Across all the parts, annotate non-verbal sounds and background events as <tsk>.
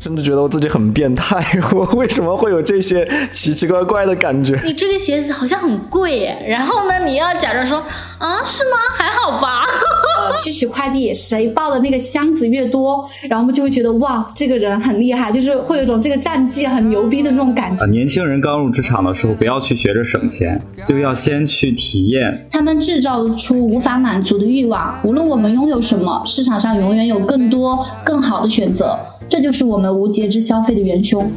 甚至觉得我自己很变态，<laughs> 我为什么会有这些奇奇怪怪的感觉？你这个鞋子好像很贵耶，然后呢，你要假装说啊，是吗？还好吧。呃，去取快递，谁抱的那个箱子越多，然后我们就会觉得哇，这个人很厉害，就是会有一种这个战绩很牛逼的这种感觉。年轻人刚入职场的时候，不要去学着省钱，就要先去体验。他们制造出无法满足的欲望，无论我们拥有什么，市场上永远有更多更好的选择。这就是我们无节制消费的元凶。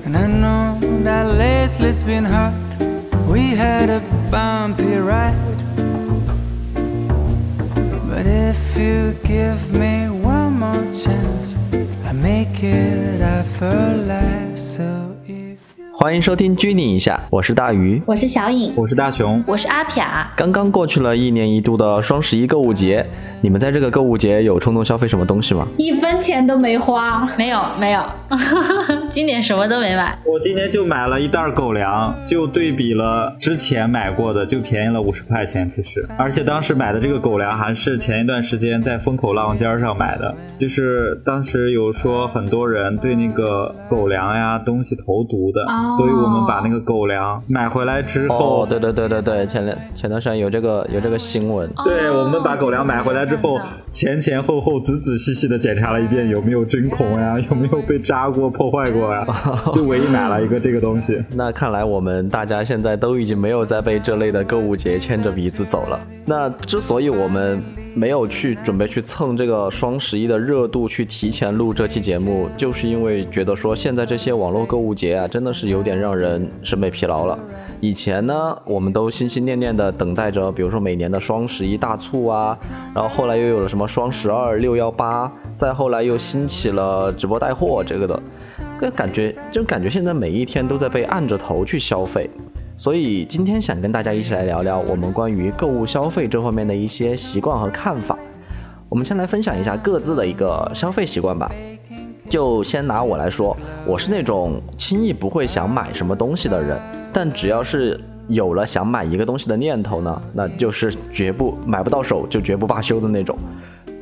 欢迎收听拘泥一下，我是大鱼，我是小颖，我是大熊，我是阿撇。刚刚过去了一年一度的双十一购物节，你们在这个购物节有冲动消费什么东西吗？一分钱都没花，没有没有，<laughs> 今年什么都没买。我今年就买了一袋狗粮，就对比了之前买过的，就便宜了五十块钱。其实，而且当时买的这个狗粮还是前一段时间在风口浪尖上买的，就是当时有说很多人对那个狗粮呀东西投毒的。所以我们把那个狗粮买回来之后，对对对对对，前两前段时间有这个有这个新闻。对，我们把狗粮买回来之后，前前后后仔仔细细的检查了一遍，有没有针孔呀，有没有被扎过、破坏过呀？就唯一买了一个这个东西。<laughs> 那看来我们大家现在都已经没有再被这类的购物节牵着鼻子走了。那之所以我们没有去准备去蹭这个双十一的热度，去提前录这期节目，就是因为觉得说现在这些网络购物节啊，真的是有点让人审美疲劳了。以前呢，我们都心心念念的等待着，比如说每年的双十一大促啊，然后后来又有了什么双十二、六幺八，再后来又兴起了直播带货这个的，个感觉就感觉现在每一天都在被按着头去消费。所以今天想跟大家一起来聊聊我们关于购物消费这方面的一些习惯和看法。我们先来分享一下各自的一个消费习惯吧。就先拿我来说，我是那种轻易不会想买什么东西的人，但只要是有了想买一个东西的念头呢，那就是绝不买不到手就绝不罢休的那种。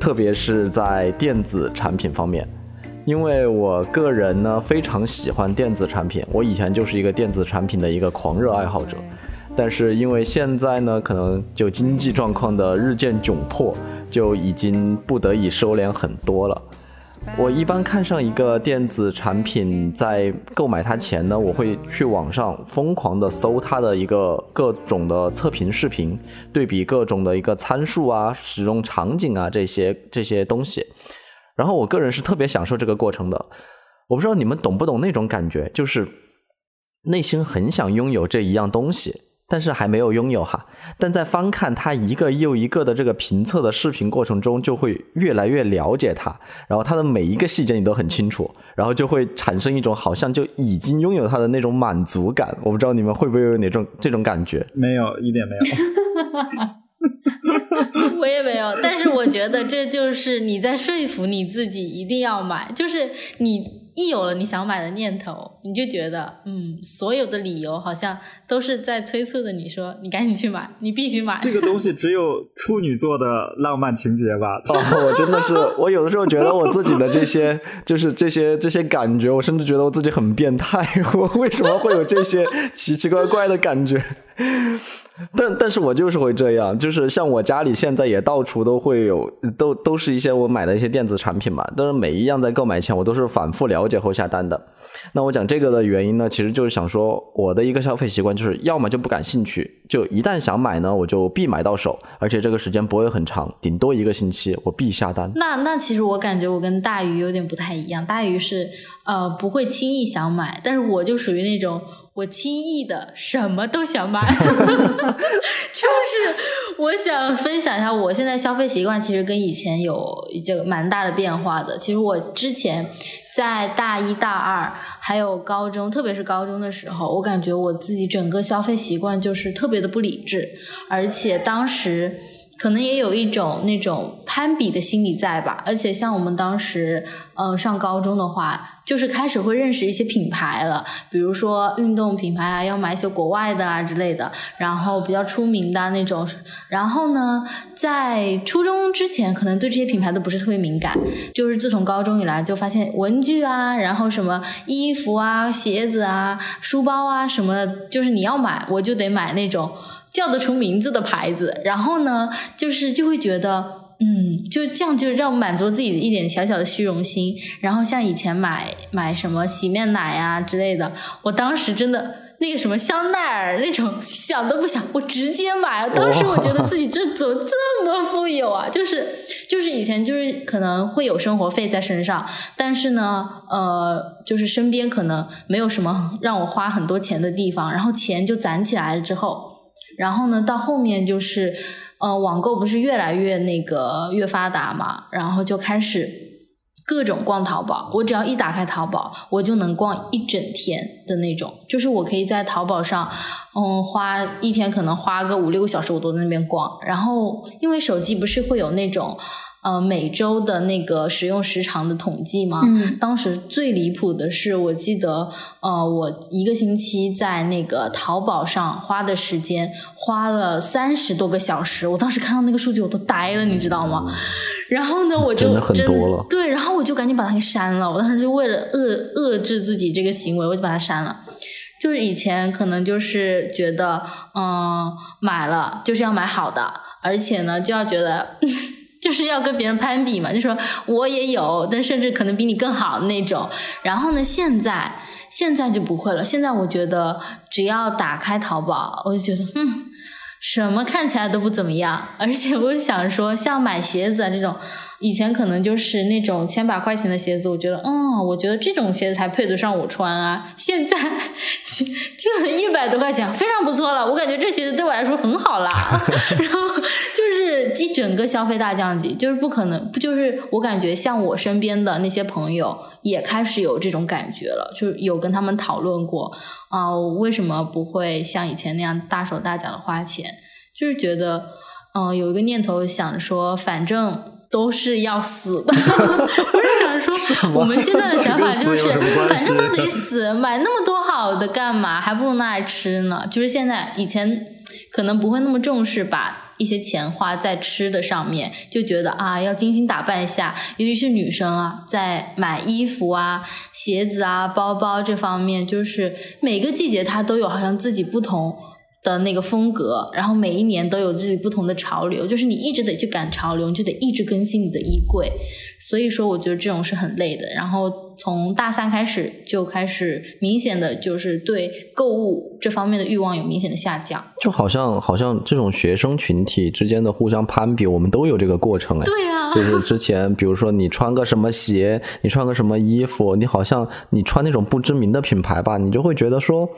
特别是在电子产品方面。因为我个人呢非常喜欢电子产品，我以前就是一个电子产品的一个狂热爱好者，但是因为现在呢可能就经济状况的日渐窘迫，就已经不得已收敛很多了。我一般看上一个电子产品，在购买它前呢，我会去网上疯狂的搜它的一个各种的测评视频，对比各种的一个参数啊、使用场景啊这些这些东西。然后我个人是特别享受这个过程的，我不知道你们懂不懂那种感觉，就是内心很想拥有这一样东西，但是还没有拥有哈。但在翻看他一个又一个的这个评测的视频过程中，就会越来越了解他，然后他的每一个细节你都很清楚，然后就会产生一种好像就已经拥有他的那种满足感。我不知道你们会不会有哪种这种感觉？没有，一点没有。<laughs> <laughs> 我也没有，但是我觉得这就是你在说服你自己一定要买，就是你一有了你想买的念头，你就觉得嗯，所有的理由好像都是在催促着你说你赶紧去买，你必须买。这个东西只有处女座的浪漫情节吧？<laughs> 哦，我真的是，我有的时候觉得我自己的这些就是这些这些感觉，我甚至觉得我自己很变态，我为什么会有这些奇奇怪怪的感觉？<laughs> 但但是我就是会这样，就是像我家里现在也到处都会有，都都是一些我买的一些电子产品嘛。但是每一样在购买前，我都是反复了解后下单的。那我讲这个的原因呢，其实就是想说，我的一个消费习惯就是，要么就不感兴趣，就一旦想买呢，我就必买到手，而且这个时间不会很长，顶多一个星期，我必下单。那那其实我感觉我跟大鱼有点不太一样，大鱼是呃不会轻易想买，但是我就属于那种。我轻易的什么都想买，<laughs> 就是我想分享一下我现在消费习惯，其实跟以前有这个蛮大的变化的。其实我之前在大一大二还有高中，特别是高中的时候，我感觉我自己整个消费习惯就是特别的不理智，而且当时。可能也有一种那种攀比的心理在吧，而且像我们当时，呃，上高中的话，就是开始会认识一些品牌了，比如说运动品牌啊，要买一些国外的啊之类的，然后比较出名的那种。然后呢，在初中之前，可能对这些品牌都不是特别敏感，就是自从高中以来，就发现文具啊，然后什么衣服啊、鞋子啊、书包啊什么的，就是你要买，我就得买那种。叫得出名字的牌子，然后呢，就是就会觉得，嗯，就这样就让我满足自己的一点小小的虚荣心。然后像以前买买什么洗面奶啊之类的，我当时真的那个什么香奈儿那种想都不想，我直接买了。当时我觉得自己这怎么这么富有啊？就是就是以前就是可能会有生活费在身上，但是呢，呃，就是身边可能没有什么让我花很多钱的地方，然后钱就攒起来了之后。然后呢，到后面就是，呃，网购不是越来越那个越发达嘛，然后就开始各种逛淘宝。我只要一打开淘宝，我就能逛一整天的那种，就是我可以在淘宝上，嗯，花一天可能花个五六个小时，我都在那边逛。然后因为手机不是会有那种。呃，每周的那个使用时长的统计吗？嗯，当时最离谱的是，我记得，呃，我一个星期在那个淘宝上花的时间花了三十多个小时。我当时看到那个数据，我都呆了，你知道吗？然后呢，我就真的很多了。对，然后我就赶紧把它给删了。我当时就为了遏遏制自己这个行为，我就把它删了。就是以前可能就是觉得，嗯，买了就是要买好的，而且呢，就要觉得。就是要跟别人攀比嘛，就说我也有，但甚至可能比你更好的那种。然后呢，现在现在就不会了。现在我觉得只要打开淘宝，我就觉得嗯，什么看起来都不怎么样。而且我想说，像买鞋子啊这种。以前可能就是那种千把块钱的鞋子，我觉得，嗯，我觉得这种鞋子才配得上我穿啊。现在就一百多块钱，非常不错了。我感觉这鞋子对我来说很好啦。<laughs> 然后就是一整个消费大降级，就是不可能，不就是我感觉像我身边的那些朋友也开始有这种感觉了，就是有跟他们讨论过啊，为什么不会像以前那样大手大脚的花钱？就是觉得，嗯，有一个念头想着说，反正。都是要死的，<laughs> 我是想说，我们现在的想法就是，反正都得死，买那么多好的干嘛？还不如拿来吃呢。就是现在，以前可能不会那么重视，把一些钱花在吃的上面，就觉得啊，要精心打扮一下，尤其是女生啊，在买衣服啊、鞋子啊、包包这方面，就是每个季节它都有好像自己不同。的那个风格，然后每一年都有自己不同的潮流，就是你一直得去赶潮流，你就得一直更新你的衣柜。所以说，我觉得这种是很累的。然后从大三开始就开始明显的就是对购物这方面的欲望有明显的下降。就好像好像这种学生群体之间的互相攀比，我们都有这个过程哎。对呀，就是之前比如说你穿个什么鞋，你穿个什么衣服，你好像你穿那种不知名的品牌吧，你就会觉得说。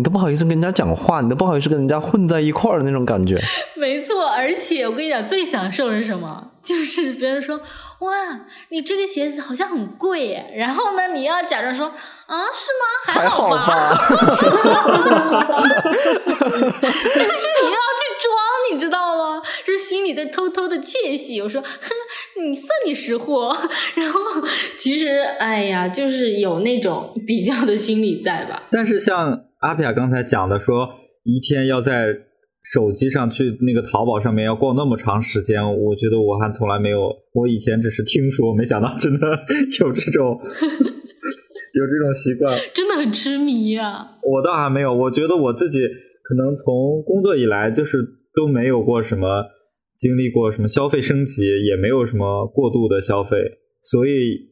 你都不好意思跟人家讲话，你都不好意思跟人家混在一块儿的那种感觉。没错，而且我跟你讲，最享受是什么？就是别人说哇，你这个鞋子好像很贵耶，然后呢，你要假装说啊，是吗？还好吧。就是你要去装，你知道吗？就是心里在偷偷的窃喜。我说，哼，你算你识货。<laughs> 然后其实，哎呀，就是有那种比较的心理在吧？但是像。阿皮亚刚才讲的说，一天要在手机上去那个淘宝上面要逛那么长时间，我觉得我还从来没有，我以前只是听说，没想到真的 <laughs> 有这种 <laughs> 有这种习惯，真的很痴迷呀。我倒还没有，我觉得我自己可能从工作以来就是都没有过什么经历过什么消费升级，也没有什么过度的消费，所以。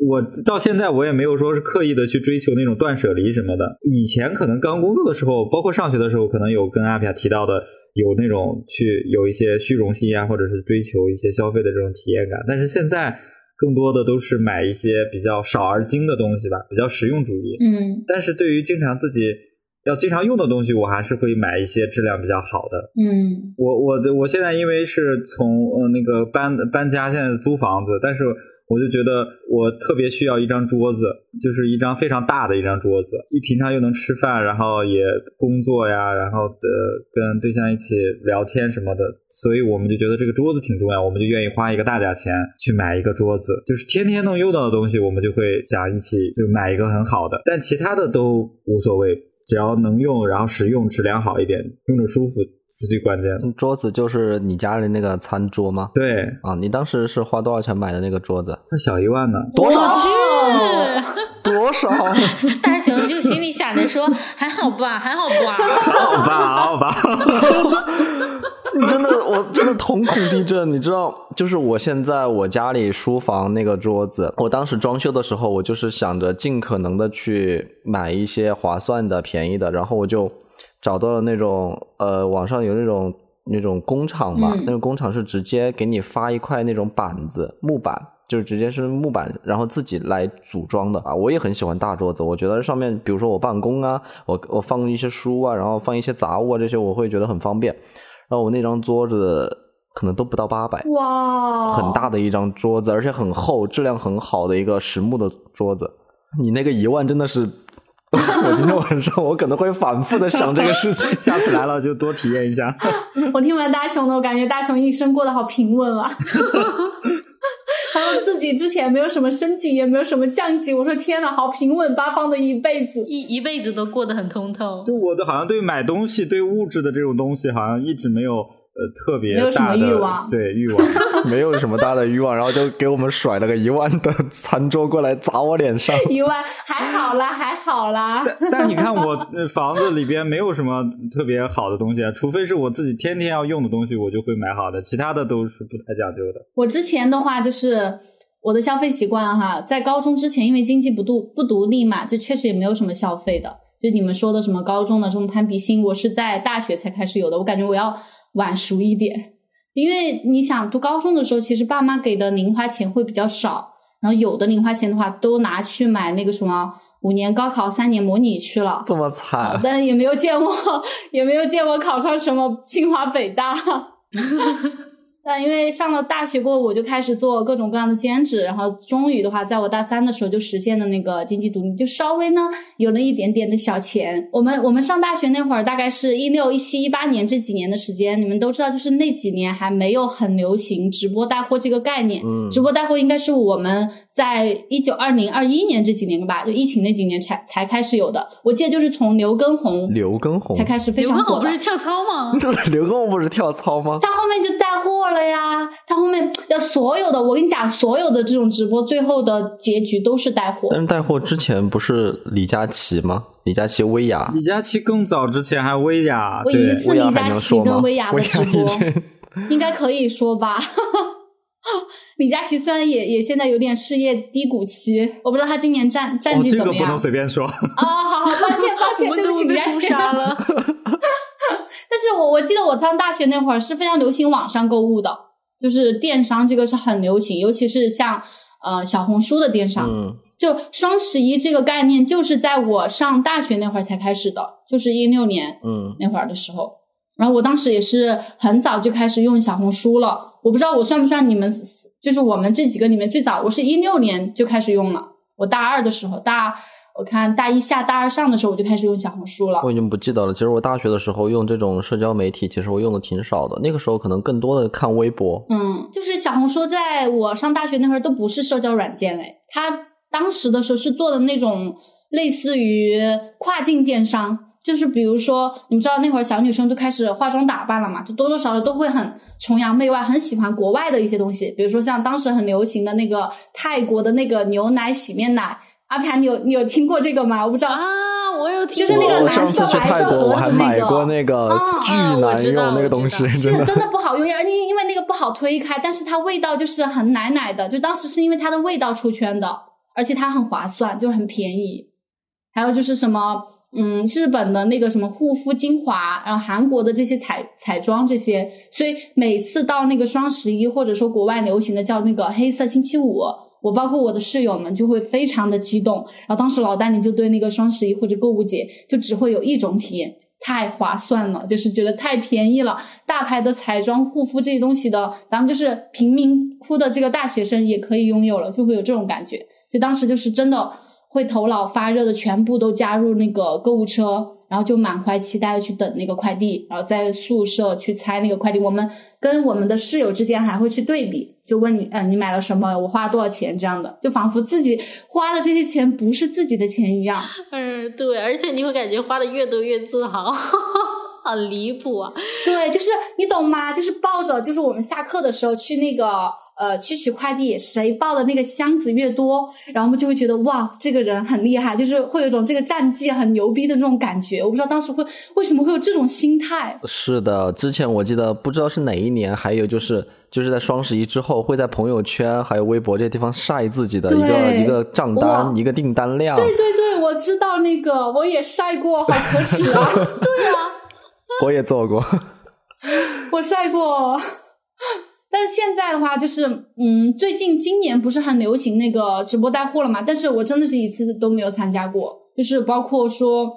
我到现在我也没有说是刻意的去追求那种断舍离什么的。以前可能刚工作的时候，包括上学的时候，可能有跟阿皮亚提到的，有那种去有一些虚荣心啊，或者是追求一些消费的这种体验感。但是现在更多的都是买一些比较少而精的东西吧，比较实用主义。嗯。但是对于经常自己要经常用的东西，我还是会买一些质量比较好的。嗯。我我的我现在因为是从呃那个搬搬家，现在租房子，但是。我就觉得我特别需要一张桌子，就是一张非常大的一张桌子，一平常又能吃饭，然后也工作呀，然后的跟对象一起聊天什么的，所以我们就觉得这个桌子挺重要，我们就愿意花一个大价钱去买一个桌子，就是天天能用到的东西，我们就会想一起就买一个很好的，但其他的都无所谓，只要能用，然后使用质量好一点，用着舒服。是最关键的。桌子就是你家里那个餐桌吗？对啊，你当时是花多少钱买的那个桌子？快小一万呢。多少？<laughs> 多少？<laughs> 大熊就心里想着说：“ <laughs> 还好吧，还好吧，好吧，好吧。你真的，我真的瞳孔地震。你知道，就是我现在我家里书房那个桌子，我当时装修的时候，我就是想着尽可能的去买一些划算的、便宜的，然后我就。找到了那种呃，网上有那种那种工厂嘛，那种工厂是直接给你发一块那种板子木板，就是直接是木板，然后自己来组装的啊。我也很喜欢大桌子，我觉得上面比如说我办公啊，我我放一些书啊，然后放一些杂物啊这些，我会觉得很方便。然后我那张桌子可能都不到八百，哇，很大的一张桌子，而且很厚，质量很好的一个实木的桌子。你那个一万真的是。<laughs> 我今天晚上我可能会反复的想这个事情，<laughs> 下次来了就多体验一下。<laughs> 我听完大熊的，我感觉大熊一生过得好平稳啊。他说自己之前没有什么升级，也没有什么降级。我说天哪，好平稳八方的一辈子，一一辈子都过得很通透。就我的好像对买东西、对物质的这种东西，好像一直没有。呃，特别没有什么欲望，对欲望 <laughs> 没有什么大的欲望，然后就给我们甩了个一万的餐桌过来砸我脸上。<laughs> 一万还好啦，还好啦。但但你看我房子里边没有什么特别好的东西啊，除非是我自己天天要用的东西，我就会买好的，其他的都是不太讲究的。我之前的话就是我的消费习惯哈，在高中之前，因为经济不独不独立嘛，就确实也没有什么消费的。就你们说的什么高中的这种攀比心，我是在大学才开始有的。我感觉我要。晚熟一点，因为你想读高中的时候，其实爸妈给的零花钱会比较少，然后有的零花钱的话都拿去买那个什么五年高考、三年模拟去了，这么惨，但也没有见我，<laughs> 也没有见我考上什么清华北大。<laughs> 但因为上了大学过后，我就开始做各种各样的兼职，然后终于的话，在我大三的时候就实现了那个经济独立，就稍微呢有了一点点的小钱。我们我们上大学那会儿，大概是一六、一七、一八年这几年的时间，你们都知道，就是那几年还没有很流行直播带货这个概念。嗯，直播带货应该是我们在一九、二零、二一年这几年吧，就疫情那几年才才开始有的。我记得就是从刘畊宏，刘畊宏才开始非常火的。刘畊宏不是跳操吗？<laughs> 刘畊宏不是跳操吗？他后面就带货。了呀，他后面要所有的，我跟你讲，所有的这种直播最后的结局都是带货。但是带货之前不是李佳琦吗？李佳琦、薇娅。李佳琦更早之前还薇娅。我一次李佳琦跟薇娅的直播，<laughs> 应该可以说吧。李佳琦虽然也也现在有点事业低谷期，我不知道他今年战战绩怎么样。这个不能随便说。啊，好好，抱歉抱歉，<laughs> 对不起李佳琦。但是我我记得我上大学那会儿是非常流行网上购物的，就是电商这个是很流行，尤其是像呃小红书的电商。嗯。就双十一这个概念，就是在我上大学那会儿才开始的，就是一六年嗯那会儿的时候。然后我当时也是很早就开始用小红书了，我不知道我算不算你们，就是我们这几个里面最早，我是一六年就开始用了，我大二的时候大。我看大一下大二上的时候，我就开始用小红书了。我已经不记得了。其实我大学的时候用这种社交媒体，其实我用的挺少的。那个时候可能更多的看微博。嗯，就是小红书，在我上大学那会儿都不是社交软件哎，它当时的时候是做的那种类似于跨境电商，就是比如说，你们知道那会儿小女生都开始化妆打扮了嘛，就多多少少都会很崇洋媚外，很喜欢国外的一些东西，比如说像当时很流行的那个泰国的那个牛奶洗面奶。阿盘，你有你有听过这个吗？我不知道啊，我有听过，就是那个蓝色白色我还买过那个巨难用那个东西，<laughs> 是真的不好用，因因为那个不好推开，但是它味道就是很奶奶的，就当时是因为它的味道出圈的，而且它很划算，就是很便宜。还有就是什么，嗯，日本的那个什么护肤精华，然后韩国的这些彩彩妆这些，所以每次到那个双十一，或者说国外流行的叫那个黑色星期五。我包括我的室友们就会非常的激动，然后当时老丹尼就对那个双十一或者购物节就只会有一种体验，太划算了，就是觉得太便宜了。大牌的彩妆、护肤这些东西的，咱们就是贫民窟的这个大学生也可以拥有了，就会有这种感觉。所以当时就是真的会头脑发热的，全部都加入那个购物车。然后就满怀期待的去等那个快递，然后在宿舍去拆那个快递。我们跟我们的室友之间还会去对比，就问你，嗯，你买了什么？我花了多少钱？这样的，就仿佛自己花的这些钱不是自己的钱一样。嗯，对，而且你会感觉花的越多越自豪，<laughs> 好离谱啊！对，就是你懂吗？就是抱着，就是我们下课的时候去那个。呃，去取快递，谁抱的那个箱子越多，然后我们就会觉得哇，这个人很厉害，就是会有一种这个战绩很牛逼的这种感觉。我不知道当时会为什么会有这种心态。是的，之前我记得不知道是哪一年，还有就是就是在双十一之后，会在朋友圈还有微博这些地方晒自己的一个一个账单、一个订单量。对对对，我知道那个，我也晒过，好可耻啊！<laughs> 对啊，<laughs> 我也做过，<laughs> 我晒过。但是现在的话，就是嗯，最近今年不是很流行那个直播带货了嘛？但是我真的是一次都没有参加过，就是包括说，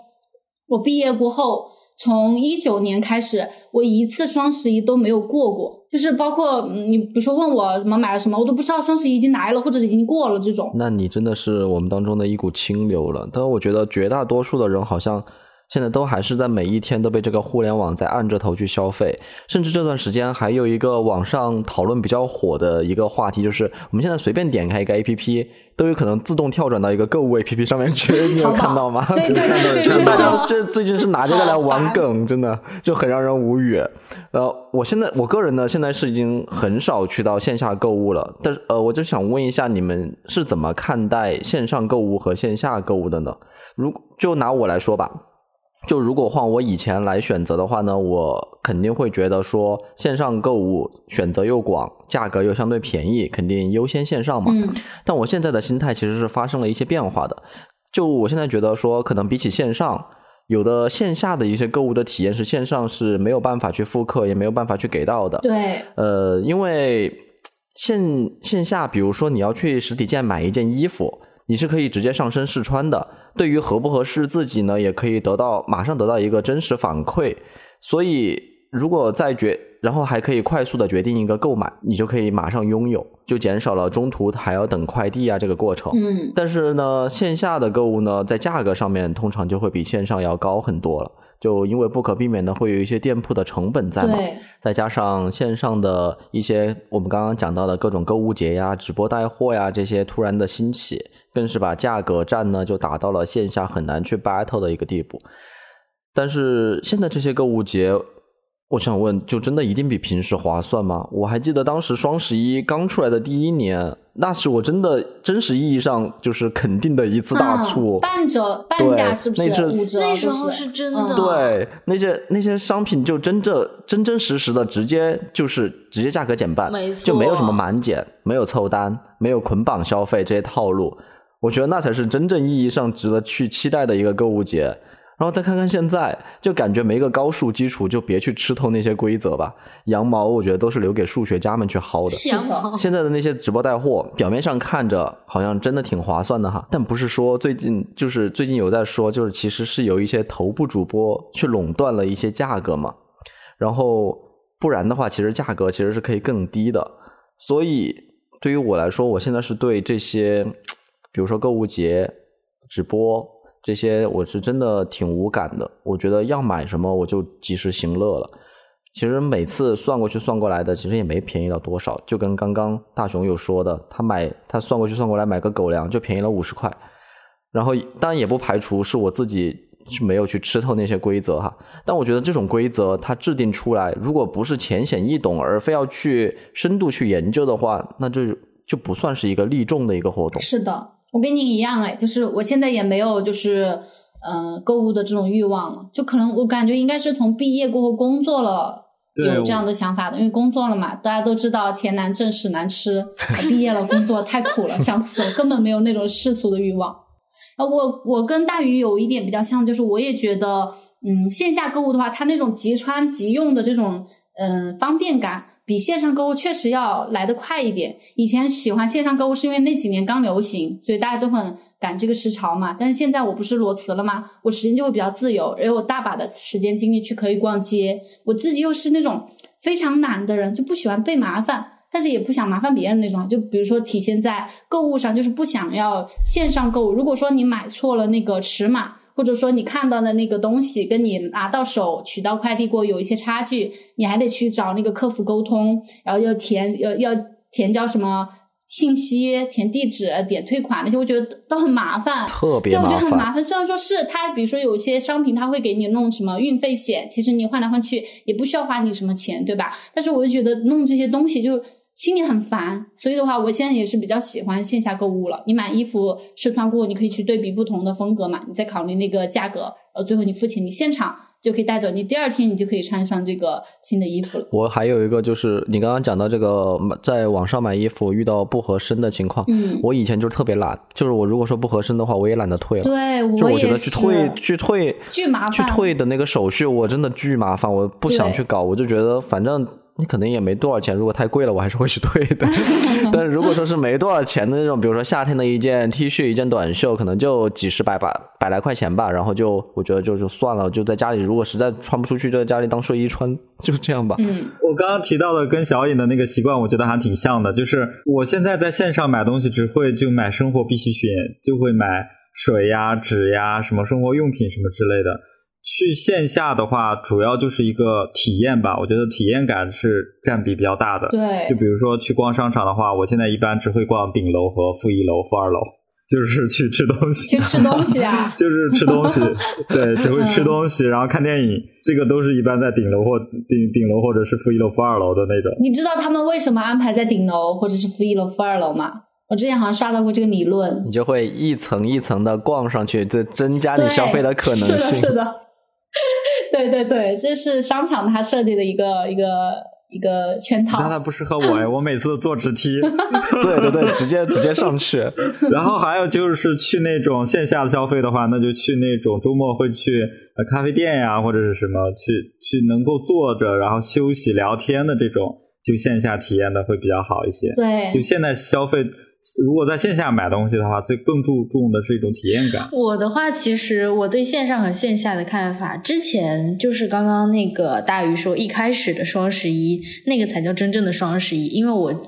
我毕业过后，从一九年开始，我一次双十一都没有过过，就是包括你比如说问我什么买了什么，我都不知道双十一已经来了或者已经过了这种。那你真的是我们当中的一股清流了。但我觉得绝大多数的人好像。现在都还是在每一天都被这个互联网在按着头去消费，甚至这段时间还有一个网上讨论比较火的一个话题，就是我们现在随便点开一个 A P P，都有可能自动跳转到一个购物 A P P 上面去，你有看到吗？对对对对，大家这最近是拿这个来玩梗，真的就很让人无语。呃，我现在我个人呢，现在是已经很少去到线下购物了，但是呃，我就想问一下，你们是怎么看待线上购物和线下购物的呢？如就拿我来说吧。就如果换我以前来选择的话呢，我肯定会觉得说线上购物选择又广，价格又相对便宜，肯定优先线上嘛。嗯。但我现在的心态其实是发生了一些变化的。就我现在觉得说，可能比起线上，有的线下的一些购物的体验是线上是没有办法去复刻，也没有办法去给到的。对。呃，因为线线下，比如说你要去实体店买一件衣服。你是可以直接上身试穿的，对于合不合适自己呢，也可以得到马上得到一个真实反馈。所以，如果在决，然后还可以快速的决定一个购买，你就可以马上拥有，就减少了中途还要等快递啊这个过程。嗯。但是呢，线下的购物呢，在价格上面通常就会比线上要高很多了。就因为不可避免的会有一些店铺的成本在嘛，再加上线上的一些我们刚刚讲到的各种购物节呀、直播带货呀这些突然的兴起，更是把价格战呢就打到了线下很难去 battle 的一个地步。但是现在这些购物节。我想问，就真的一定比平时划算吗？我还记得当时双十一刚出来的第一年，那是我真的真实意义上就是肯定的一次大促，半折半价是不是？那时候是真的。对，那些那些商品就真正真真实实的直接就是直接价格减半，就没有什么满减，没有凑单，没有捆绑消费这些套路。我觉得那才是真正意义上值得去期待的一个购物节。然后再看看现在，就感觉没个高数基础，就别去吃透那些规则吧。羊毛，我觉得都是留给数学家们去薅的。羊毛。现在的那些直播带货，表面上看着好像真的挺划算的哈，但不是说最近就是最近有在说，就是其实是有一些头部主播去垄断了一些价格嘛。然后不然的话，其实价格其实是可以更低的。所以对于我来说，我现在是对这些，比如说购物节直播。这些我是真的挺无感的，我觉得要买什么我就及时行乐了。其实每次算过去算过来的，其实也没便宜到多少。就跟刚刚大雄有说的，他买他算过去算过来买个狗粮就便宜了五十块。然后当然也不排除是我自己是没有去吃透那些规则哈。但我觉得这种规则它制定出来，如果不是浅显易懂，而非要去深度去研究的话，那这就不算是一个利众的一个活动。是的。我跟你一样哎，就是我现在也没有就是，嗯，购物的这种欲望了。就可能我感觉应该是从毕业过后工作了，有这样的想法的。因为工作了嘛，大家都知道钱难挣，屎难吃。<laughs> 毕业了，工作太苦了，想死了，根本没有那种世俗的欲望。啊，我我跟大鱼有一点比较像，就是我也觉得，嗯，线下购物的话，它那种即穿即用的这种，嗯，方便感。比线上购物确实要来得快一点。以前喜欢线上购物是因为那几年刚流行，所以大家都很赶这个时潮嘛。但是现在我不是裸辞了吗？我时间就会比较自由，也有大把的时间精力去可以逛街。我自己又是那种非常懒的人，就不喜欢被麻烦。但是也不想麻烦别人那种，就比如说体现在购物上，就是不想要线上购物。如果说你买错了那个尺码，或者说你看到的那个东西跟你拿到手取到快递过有一些差距，你还得去找那个客服沟通，然后要填要要填交什么信息、填地址、点退款那些，我觉得都很麻烦，特别麻烦。对，我觉得很麻烦。虽然说是他，比如说有些商品他会给你弄什么运费险，其实你换来换去也不需要花你什么钱，对吧？但是我就觉得弄这些东西就。心里很烦，所以的话，我现在也是比较喜欢线下购物了。你买衣服试穿过，你可以去对比不同的风格嘛，你再考虑那个价格，呃，最后你付钱，你现场就可以带走，你第二天你就可以穿上这个新的衣服了。我还有一个就是你刚刚讲到这个在网上买衣服遇到不合身的情况，嗯，我以前就是特别懒，就是我如果说不合身的话，我也懒得退了。对，就我觉得去退去退巨麻烦，去退的那个手续我真的巨麻烦，我不想去搞，我就觉得反正。你可能也没多少钱，如果太贵了，我还是会去退的。<laughs> 但是如果说是没多少钱的那种，比如说夏天的一件 T 恤、一件短袖，可能就几十百把百来块钱吧，然后就我觉得就就算了，就在家里，如果实在穿不出去，就在家里当睡衣穿，就这样吧。嗯，我刚刚提到的跟小颖的那个习惯，我觉得还挺像的，就是我现在在线上买东西，只会就买生活必需品，就会买水呀、纸呀、什么生活用品什么之类的。去线下的话，主要就是一个体验吧。我觉得体验感是占比比较大的。对，就比如说去逛商场的话，我现在一般只会逛顶楼和负一楼、负二楼，就是去吃东西。去吃东西啊？<laughs> 就是吃东西，<laughs> 对，只会吃东西，然后看电影，这个都是一般在顶楼或顶顶楼或者是负一楼、负二楼的那种。你知道他们为什么安排在顶楼或者是负一楼、负二楼吗？我之前好像刷到过这个理论。你就会一层一层的逛上去，这增加你消费的可能性。是的。<laughs> 对对对，这是商场它设计的一个一个一个圈套。但它不适合我哎，我每次都坐直梯。<laughs> 对对对，直接直接上去。然后还有就是去那种线下的消费的话，那就去那种周末会去呃咖啡店呀，或者是什么去去能够坐着然后休息聊天的这种，就线下体验的会比较好一些。对，就现在消费。如果在线下买东西的话，最更注重的是一种体验感。我的话，其实我对线上和线下的看法，之前就是刚刚那个大鱼说，一开始的双十一那个才叫真正的双十一，因为我。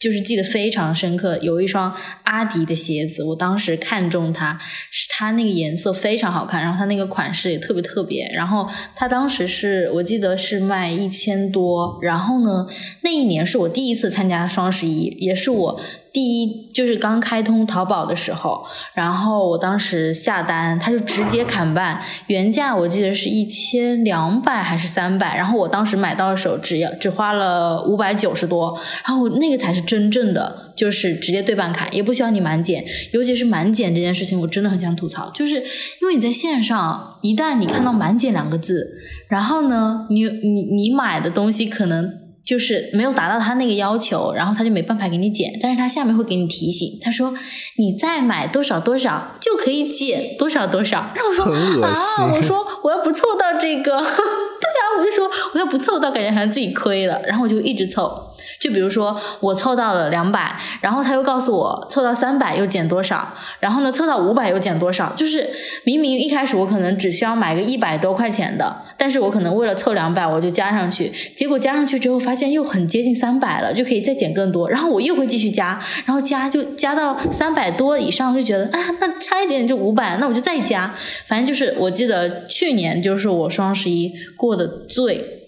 就是记得非常深刻，有一双阿迪的鞋子，我当时看中它，是它那个颜色非常好看，然后它那个款式也特别特别，然后它当时是我记得是卖一千多，然后呢，那一年是我第一次参加双十一，也是我第一就是刚开通淘宝的时候，然后我当时下单，他就直接砍半，原价我记得是一千两百还是三百，然后我当时买到手只要只花了五百九十多，然后那个才是。真正的就是直接对半砍，也不需要你满减，尤其是满减这件事情，我真的很想吐槽，就是因为你在线上，一旦你看到满减两个字，然后呢，你你你买的东西可能就是没有达到他那个要求，然后他就没办法给你减，但是他下面会给你提醒，他说你再买多少多少就可以减多少多少，<laughs> 然后我说啊，我说我要不凑到这个，<laughs> 对啊，我就说我要不凑到，感觉好像自己亏了，然后我就一直凑。就比如说我凑到了两百，然后他又告诉我凑到三百又减多少，然后呢凑到五百又减多少，就是明明一开始我可能只需要买个一百多块钱的，但是我可能为了凑两百我就加上去，结果加上去之后发现又很接近三百了，就可以再减更多，然后我又会继续加，然后加就加到三百多以上，就觉得啊那差一点点就五百，那我就再加，反正就是我记得去年就是我双十一过的最。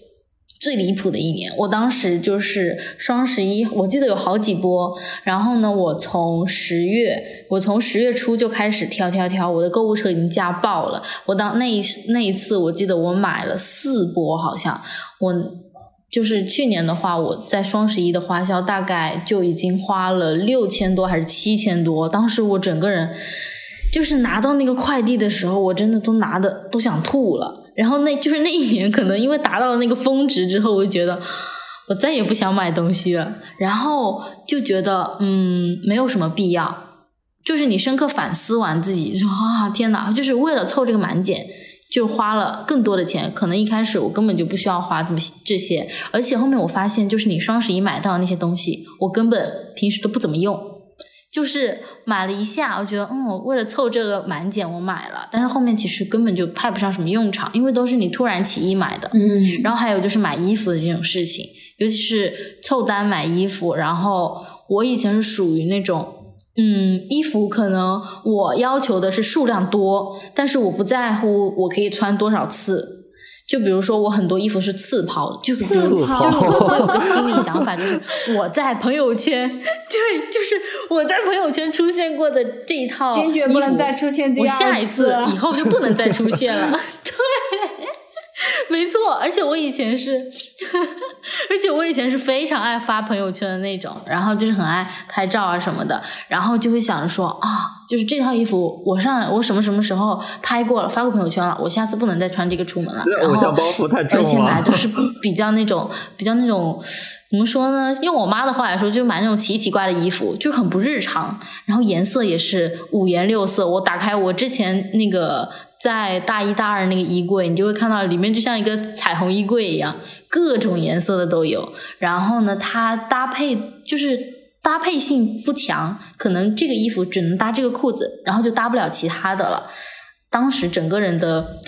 最离谱的一年，我当时就是双十一，我记得有好几波。然后呢，我从十月，我从十月初就开始挑挑挑，我的购物车已经加爆了。我当那一那一次，我记得我买了四波，好像我就是去年的话，我在双十一的花销大概就已经花了六千多还是七千多。当时我整个人就是拿到那个快递的时候，我真的都拿的都想吐了。然后那就是那一年，可能因为达到了那个峰值之后，我就觉得我再也不想买东西了。然后就觉得嗯，没有什么必要。就是你深刻反思完自己，说啊天哪，就是为了凑这个满减，就花了更多的钱，可能一开始我根本就不需要花这么这些，而且后面我发现，就是你双十一买到的那些东西，我根本平时都不怎么用，就是买了一下，我觉得嗯，我为了凑这个满减我买了，但是后面其实根本就派不上什么用场，因为都是你突然起意买的，嗯，然后还有就是买衣服的这种事情，尤其是凑单买衣服，然后我以前是属于那种。嗯，衣服可能我要求的是数量多，但是我不在乎我可以穿多少次。就比如说，我很多衣服是次抛，就比如次抛就是我 <laughs> 会有个心理想法，就是我在朋友圈，对，就是我在朋友圈出现过的这一套坚决不能再出现第我下一次次以后就不能再出现了。<laughs> 对，<laughs> 没错，而且我以前是，<laughs> 而且我以前是非常爱发朋友圈的那种，然后就是很爱拍照啊什么的，然后就会想着说啊，就是这套衣服我上我什么什么时候拍过了，发过朋友圈了，我下次不能再穿这个出门了。这然后偶像包袱太重而且买了。都是比较那种比较那种怎么说呢？用我妈的话来说，就买那种奇奇怪的衣服，就很不日常。然后颜色也是五颜六色。我打开我之前那个在大一大二那个衣柜，你就会看到里面就像一个彩虹衣柜一样，各种颜色的都有。然后呢，它搭配就是搭配性不强，可能这个衣服只能搭这个裤子，然后就搭不了其他的了。当时整个人的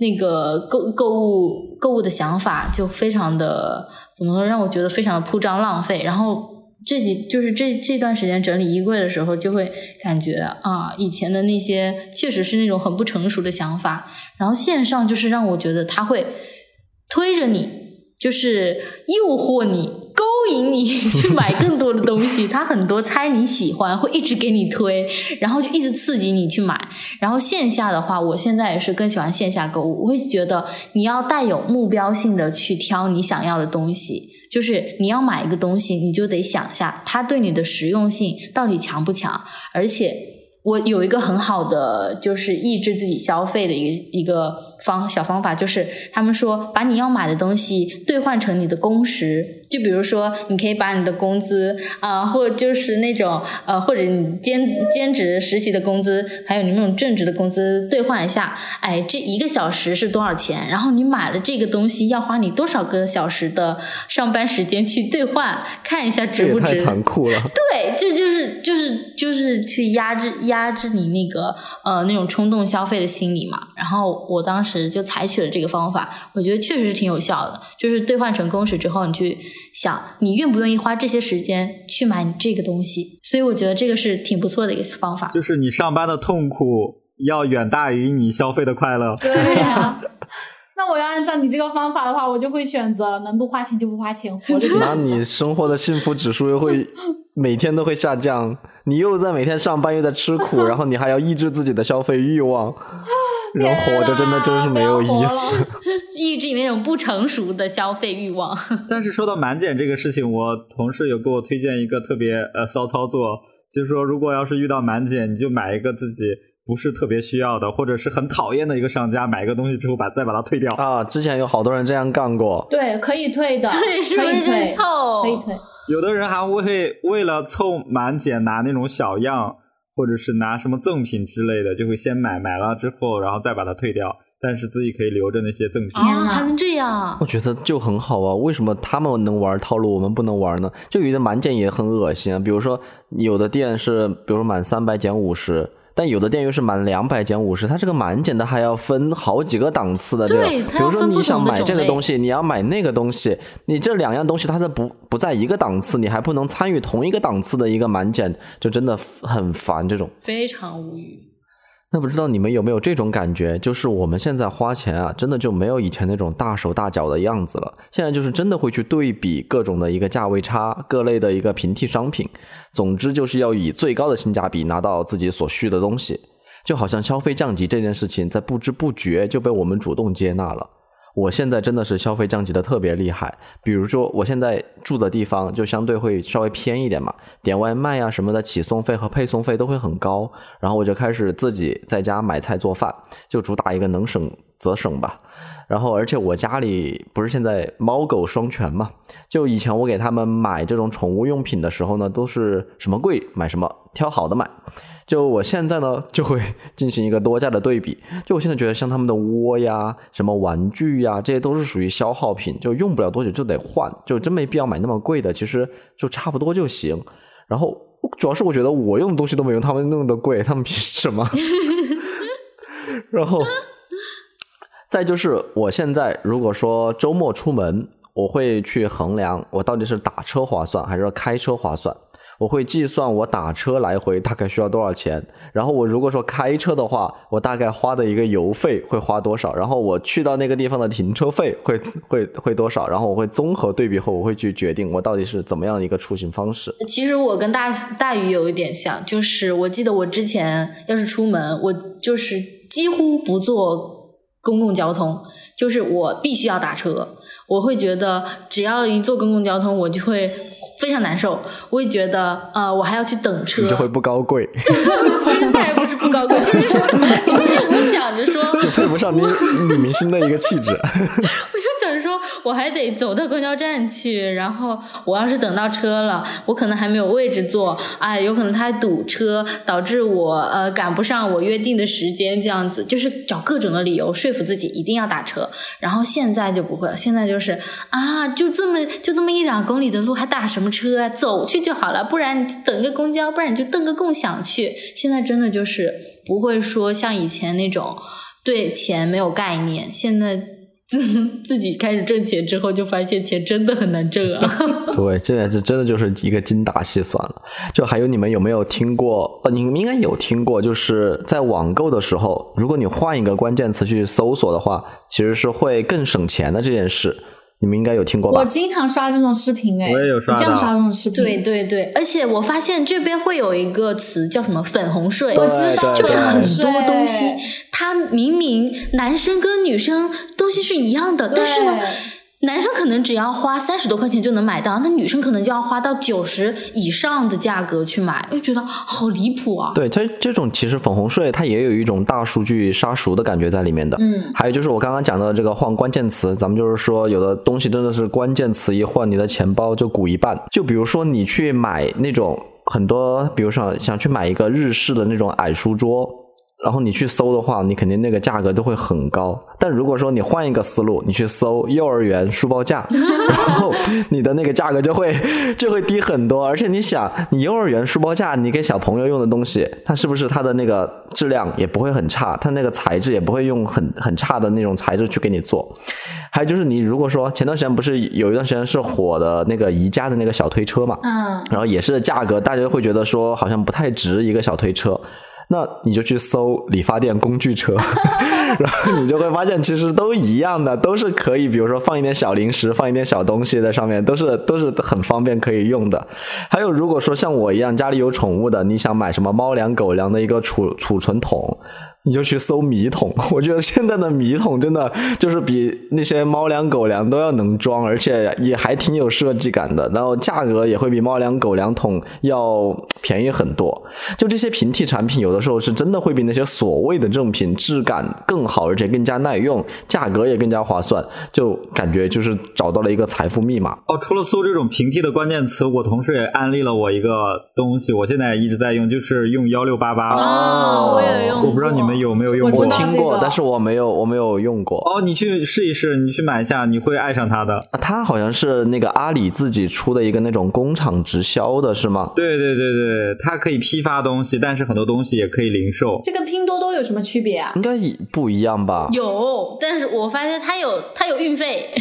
那个购购物购物的想法就非常的怎么说，让我觉得非常的铺张浪费。然后这几就是这这段时间整理衣柜的时候，就会感觉啊，以前的那些确实是那种很不成熟的想法。然后线上就是让我觉得他会推着你，就是诱惑你。勾引你 <laughs> 去买更多的东西，他很多猜你喜欢，会一直给你推，然后就一直刺激你去买。然后线下的话，我现在也是更喜欢线下购物，我会觉得你要带有目标性的去挑你想要的东西，就是你要买一个东西，你就得想一下它对你的实用性到底强不强，而且。我有一个很好的，就是抑制自己消费的一个一个方小方法，就是他们说把你要买的东西兑换成你的工时，就比如说你可以把你的工资啊、或者就是那种呃，或者你兼兼职实习的工资，还有你那种正职的工资兑换一下，哎，这一个小时是多少钱？然后你买了这个东西要花你多少个小时的上班时间去兑换，看一下这也太值不值？残酷了。<laughs> 对，这就是就是就是去压制压制你那个呃那种冲动消费的心理嘛。然后我当时就采取了这个方法，我觉得确实是挺有效的。就是兑换成工时之后，你去想你愿不愿意花这些时间去买你这个东西。所以我觉得这个是挺不错的一个方法。就是你上班的痛苦要远大于你消费的快乐。对呀、<laughs> 那我要按照你这个方法的话，我就会选择能不花钱就不花钱，活着就那。你生活的幸福指数又会每天都会下降，你又在每天上班又在吃苦，<laughs> 然后你还要抑制自己的消费欲望，<laughs> 人活着真的真是没有意思。<laughs> 抑制你那种不成熟的消费欲望。<laughs> 但是说到满减这个事情，我同事有给我推荐一个特别呃骚操作，就是说如果要是遇到满减，你就买一个自己不是特别需要的，或者是很讨厌的一个商家，买一个东西之后把再把它退掉。啊，之前有好多人这样干过。对，可以退的，对，是不是可以退就是凑？可以退。有的人还会为了凑满减拿那种小样，或者是拿什么赠品之类的，就会先买，买了之后然后再把它退掉，但是自己可以留着那些赠品。啊，还能这样我？觉得就很好啊，为什么他们能玩套路，我们不能玩呢？就有的满减也很恶心啊，比如说有的店是，比如说满三百减五十，但有的店又是满两百减五十，它这个满减的还要分好几个档次的这个。对比如说你想买这个东西，你要买那个东西，你这两样东西它是不不在一个档次，你还不能参与同一个档次的一个满减，就真的很烦这种。非常无语。那不知道你们有没有这种感觉？就是我们现在花钱啊，真的就没有以前那种大手大脚的样子了。现在就是真的会去对比各种的一个价位差，各类的一个平替商品。总之就是要以最高的性价比拿到自己所需的东西。就好像消费降级这件事情，在不知不觉就被我们主动接纳了。我现在真的是消费降级的特别厉害，比如说我现在住的地方就相对会稍微偏一点嘛，点外卖呀、什么的起送费和配送费都会很高，然后我就开始自己在家买菜做饭，就主打一个能省则省吧。然后，而且我家里不是现在猫狗双全嘛？就以前我给他们买这种宠物用品的时候呢，都是什么贵买什么，挑好的买。就我现在呢，就会进行一个多价的对比。就我现在觉得，像他们的窝呀、什么玩具呀，这些都是属于消耗品，就用不了多久就得换，就真没必要买那么贵的，其实就差不多就行。然后主要是我觉得我用的东西都没用他们弄的贵，他们凭什么？<laughs> 然后。再就是，我现在如果说周末出门，我会去衡量我到底是打车划算还是开车划算。我会计算我打车来回大概需要多少钱，然后我如果说开车的话，我大概花的一个油费会花多少，然后我去到那个地方的停车费会会会多少，然后我会综合对比后，我会去决定我到底是怎么样的一个出行方式。其实我跟大大鱼有一点像，就是我记得我之前要是出门，我就是几乎不坐。公共交通就是我必须要打车，我会觉得只要一坐公共交通，我就会非常难受。我会觉得呃，我还要去等车，就会不高贵。<laughs> 不是，他也不是不高贵，就是就是我想着说，就配不上你女明星的一个气质。<laughs> 我就想着说，我还得走到公交站去，然后我要是等到车了，我可能还没有位置坐，哎，有可能他堵车，导致我呃赶不上我约定的时间，这样子就是找各种的理由说服自己一定要打车。然后现在就不会了，现在就是啊，就这么就这么一两公里的路，还打什么车啊？走去就好了，不然你等个公交，不然你就蹬个共享去。现在真的就是不会说像以前那种对钱没有概念，现在。<laughs> 自己开始挣钱之后，就发现钱真的很难挣啊！<laughs> 对，现在是真的就是一个精打细算了。就还有你们有没有听过？呃，你们应该有听过，就是在网购的时候，如果你换一个关键词去搜索的话，其实是会更省钱的这件事。你们应该有听过吧？我经常刷这种视频，哎，我也有刷经常刷这种视频。对对对，而且我发现这边会有一个词叫什么“粉红税”，我知道，就是很多东西，它明明男生跟女生东西是一样的，但是呢。男生可能只要花三十多块钱就能买到，那女生可能就要花到九十以上的价格去买，就觉得好离谱啊！对，它这种其实粉红税，它也有一种大数据杀熟的感觉在里面的。嗯，还有就是我刚刚讲的这个换关键词，咱们就是说有的东西真的是关键词一换，你的钱包就鼓一半。就比如说你去买那种很多，比如说想去买一个日式的那种矮书桌。然后你去搜的话，你肯定那个价格都会很高。但如果说你换一个思路，你去搜幼儿园书包架，<laughs> 然后你的那个价格就会就会低很多。而且你想，你幼儿园书包架，你给小朋友用的东西，它是不是它的那个质量也不会很差？它那个材质也不会用很很差的那种材质去给你做。还有就是，你如果说前段时间不是有一段时间是火的那个宜家的那个小推车嘛，嗯，然后也是价格，大家会觉得说好像不太值一个小推车。那你就去搜理发店工具车，<laughs> 然后你就会发现其实都一样的，都是可以，比如说放一点小零食，放一点小东西在上面，都是都是很方便可以用的。还有如果说像我一样家里有宠物的，你想买什么猫粮、狗粮的一个储储存桶。你就去搜米桶，<laughs> 我觉得现在的米桶真的就是比那些猫粮、狗粮都要能装，而且也还挺有设计感的，然后价格也会比猫粮、狗粮桶要便宜很多。就这些平替产品，有的时候是真的会比那些所谓的正品质感更好，而且更加耐用，价格也更加划算，就感觉就是找到了一个财富密码。哦，除了搜这种平替的关键词，我同事也安利了我一个东西，我现在一直在用，就是用幺六八八。哦，我也用，我不知道你们。有没有用过？我听过，但是我没有，我没有用过。哦，你去试一试，你去买一下，你会爱上它的。它好像是那个阿里自己出的一个那种工厂直销的，是吗？对对对对，它可以批发东西，但是很多东西也可以零售。这跟拼多多有什么区别啊？应该不一样吧？有，但是我发现它有它有运费，<laughs>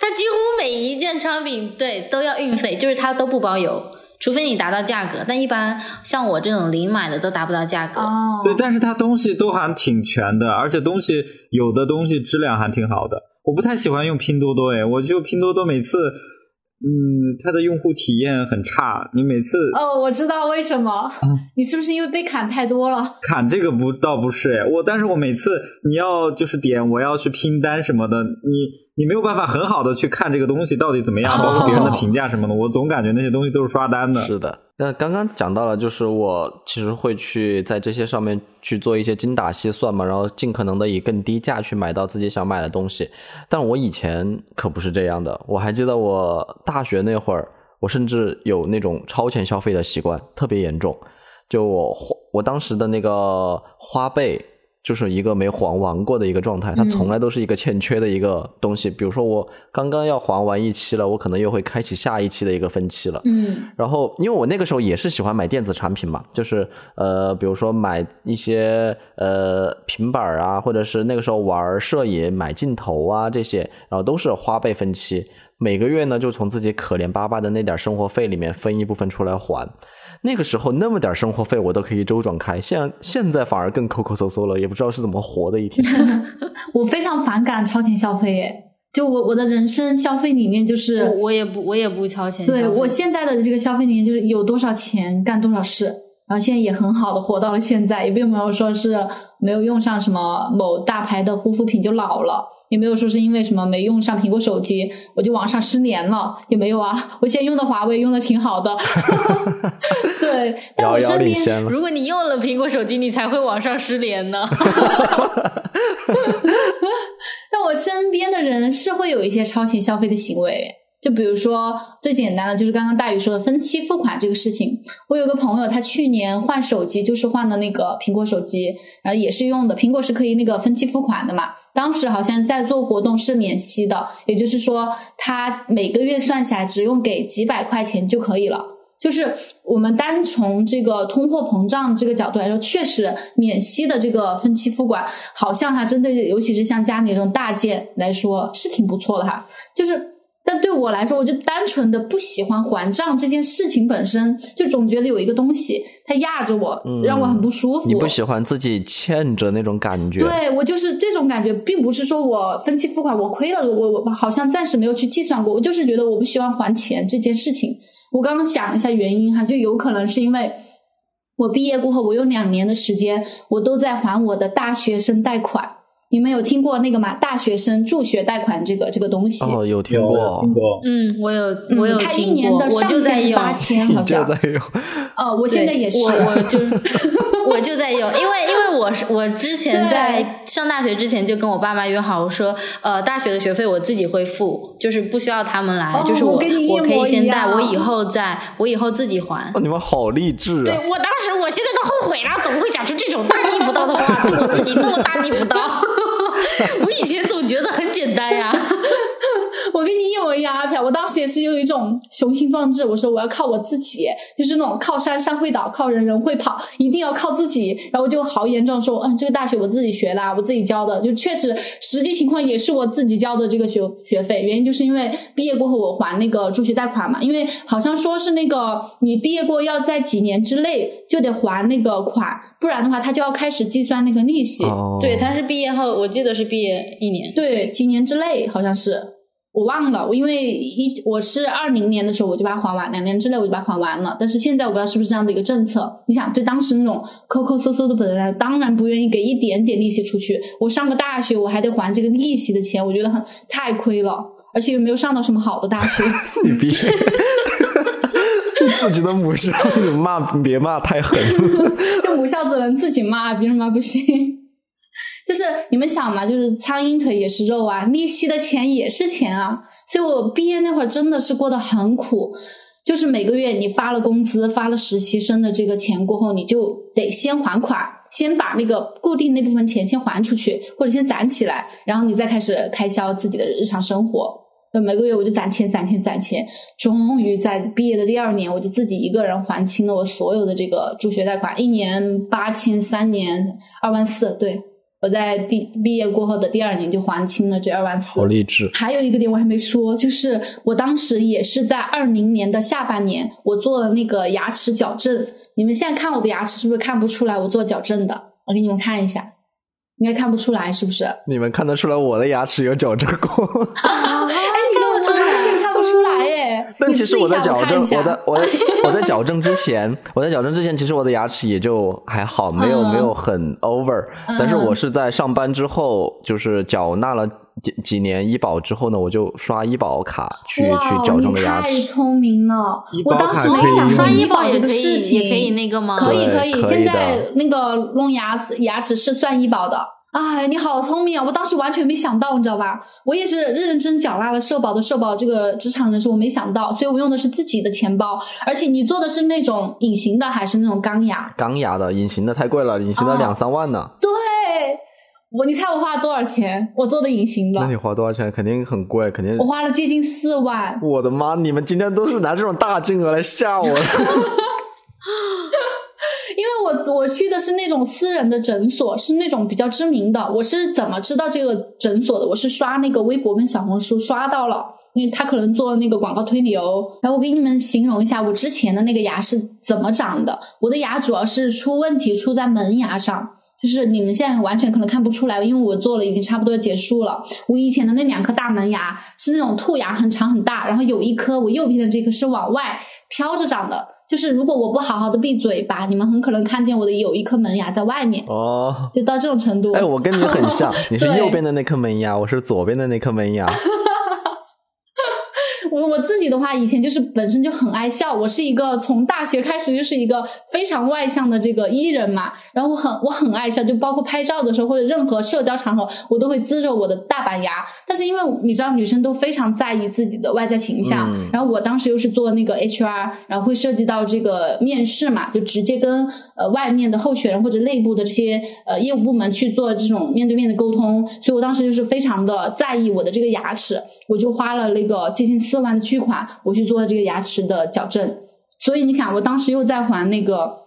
它几乎每一件商品对都要运费，就是它都不包邮。除非你达到价格，但一般像我这种零买的都达不到价格。哦，对，但是它东西都还挺全的，而且东西有的东西质量还挺好的。我不太喜欢用拼多多，哎，我就拼多多每次，嗯，它的用户体验很差。你每次哦，我知道为什么，你是不是因为被砍太多了？砍这个不倒不是，哎，我但是我每次你要就是点我要去拼单什么的，你。你没有办法很好的去看这个东西到底怎么样，<laughs> 包括别人的评价什么的，我总感觉那些东西都是刷单的。是的，那刚刚讲到了，就是我其实会去在这些上面去做一些精打细算嘛，然后尽可能的以更低价去买到自己想买的东西。但我以前可不是这样的，我还记得我大学那会儿，我甚至有那种超前消费的习惯，特别严重。就我花，我当时的那个花呗。就是一个没还完过的一个状态，它从来都是一个欠缺的一个东西。比如说我刚刚要还完一期了，我可能又会开启下一期的一个分期了。嗯，然后因为我那个时候也是喜欢买电子产品嘛，就是呃，比如说买一些呃平板啊，或者是那个时候玩摄影买镜头啊这些，然后都是花呗分期，每个月呢就从自己可怜巴巴的那点生活费里面分一部分出来还。那个时候那么点生活费我都可以周转开，现现在反而更抠抠搜搜了，也不知道是怎么活的一天。<laughs> 我非常反感超前消费，耶，就我我的人生消费理念就是我也不我也不超前。对我现在的这个消费理念就是有多少钱干多少事，然后现在也很好的活到了现在，也并没有说是没有用上什么某大牌的护肤品就老了。也没有说是因为什么没用上苹果手机我就网上失联了，也没有啊。我现在用的华为用的挺好的，<laughs> 对。但我身边，如果你用了苹果手机，你才会网上失联呢。<laughs> <laughs> 但我身边的人是会有一些超前消费的行为。就比如说最简单的，就是刚刚大宇说的分期付款这个事情。我有个朋友，他去年换手机，就是换的那个苹果手机，然后也是用的苹果是可以那个分期付款的嘛。当时好像在做活动是免息的，也就是说他每个月算下来只用给几百块钱就可以了。就是我们单从这个通货膨胀这个角度来说，确实免息的这个分期付款，好像它针对尤其是像家里这种大件来说是挺不错的哈。就是。但对我来说，我就单纯的不喜欢还账这件事情本身，就总觉得有一个东西它压着我，让我很不舒服。你不喜欢自己欠着那种感觉？对我就是这种感觉，并不是说我分期付款我亏了，我我好像暂时没有去计算过，我就是觉得我不喜欢还钱这件事情。我刚刚想一下原因哈，就有可能是因为我毕业过后，我有两年的时间，我都在还我的大学生贷款。你们有听过那个吗？大学生助学贷款这个这个东西？哦，有听过，听过。嗯，我有，我有听过。他一年的上限是八千，好像。<laughs> 在用。<laughs> 哦，我现在也是。我我就 <laughs> 我就在用，因为因为我是我之前在上大学之前就跟我爸妈约好，我说呃大学的学费我自己会付，就是不需要他们来，就是我我可以先贷，我以后再我以后自己还。哦，你们好励志啊！对我当时我现在都后悔了，怎么会讲出这种大逆不道的话，对我自己这么大逆不道。我以前总觉得很，我跟你一模一样，阿飘。我当时也是有一种雄心壮志，我说我要靠我自己，就是那种靠山山会倒，靠人人会跑，一定要靠自己。然后就豪言壮说，嗯，这个大学我自己学的，我自己交的，就确实实际情况也是我自己交的这个学学费。原因就是因为毕业过后我还那个助学贷款嘛，因为好像说是那个你毕业过要在几年之内就得还那个款。不然的话，他就要开始计算那个利息。对，他是毕业后，我记得是毕业一年。对，几年之内好像是，我忘了。我因为一我是二零年的时候我就把它还完，两年之内我就把它还完了。但是现在我不知道是不是这样的一个政策。你想，对当时那种抠抠搜搜的本人，当然不愿意给一点点利息出去。我上个大学，我还得还这个利息的钱，我觉得很太亏了，而且又没有上到什么好的大学。<laughs> 你别。<laughs> 自己的母校，你骂别骂太狠。<laughs> 就母校只能自己骂，别人骂不行。就是你们想嘛，就是苍蝇腿也是肉啊，利息的钱也是钱啊。所以我毕业那会儿真的是过得很苦，就是每个月你发了工资，发了实习生的这个钱过后，你就得先还款，先把那个固定那部分钱先还出去，或者先攒起来，然后你再开始开销自己的日常生活。每个月我就攒钱攒钱攒钱，终于在毕业的第二年，我就自己一个人还清了我所有的这个助学贷款，一年八千，三年二万四。对我在第毕业过后的第二年就还清了这二万四。好励志！还有一个点我还没说，就是我当时也是在二零年的下半年，我做了那个牙齿矫正。你们现在看我的牙齿是不是看不出来我做矫正的？我给你们看一下，应该看不出来是不是？你们看得出来我的牙齿有矫正过？出来耶！但其实我在矫正，我在 <laughs> 我在我在矫正之前，我在矫正之前，其实我的牙齿也就还好，没有没有很 over。但是我是在上班之后，就是缴纳了几几年医保之后呢，我就刷医保卡去去矫正的牙齿。太聪明了！我当时没想刷医保这个事情，也可以那个吗？可以可以，现在那个弄牙齿牙齿是算医保的。哎，你好聪明啊！我当时完全没想到，你知道吧？我也是认认真缴纳了社保的社保，这个职场人士我没想到，所以我用的是自己的钱包。而且你做的是那种隐形的还是那种钢牙？钢牙的，隐形的太贵了，隐形的两三万呢。对，我你猜我花了多少钱？我做的隐形的。那你花多少钱？肯定很贵，肯定。我花了接近四万。我的妈！你们今天都是拿这种大金额来吓我。<laughs> 因为我我去的是那种私人的诊所，是那种比较知名的。我是怎么知道这个诊所的？我是刷那个微博跟小红书刷到了，因为他可能做那个广告推流。然后我给你们形容一下我之前的那个牙是怎么长的。我的牙主要是出问题出在门牙上，就是你们现在完全可能看不出来，因为我做了已经差不多结束了。我以前的那两颗大门牙是那种兔牙，很长很大，然后有一颗我右边的这颗是往外飘着长的。就是如果我不好好的闭嘴吧，你们很可能看见我的有一颗门牙在外面哦，就到这种程度。哎，我跟你很像，<laughs> 你是右边的那颗门牙，我是左边的那颗门牙。<laughs> 我我自己的话，以前就是本身就很爱笑。我是一个从大学开始就是一个非常外向的这个 E 人嘛，然后我很我很爱笑，就包括拍照的时候或者任何社交场合，我都会呲着我的大板牙。但是因为你知道，女生都非常在意自己的外在形象，然后我当时又是做那个 HR，然后会涉及到这个面试嘛，就直接跟呃外面的候选人或者内部的这些呃业务部门去做这种面对面的沟通，所以我当时就是非常的在意我的这个牙齿，我就花了那个接近四。万的巨款，我去做这个牙齿的矫正，所以你想，我当时又在还那个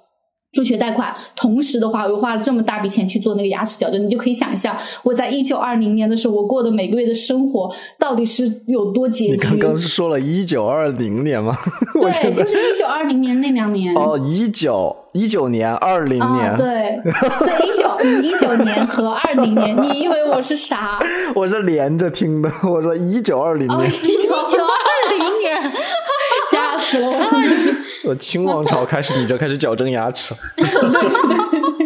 助学贷款，同时的话，我又花了这么大笔钱去做那个牙齿矫正，你就可以想象，我在一九二零年的时候，我过的每个月的生活到底是有多拮据。你刚刚是说了一九二零年吗？<laughs> 对，就是一九二零年那两年。哦，一九一九年、二零年，对 <laughs> 对，一九一九年和二零年，你以为我是啥？<laughs> 我是连着听的，我说一九二零年，一九年，<laughs> 吓死了！<laughs> 我清王朝开始，你就开始矫正牙齿。<laughs> 对对对对对，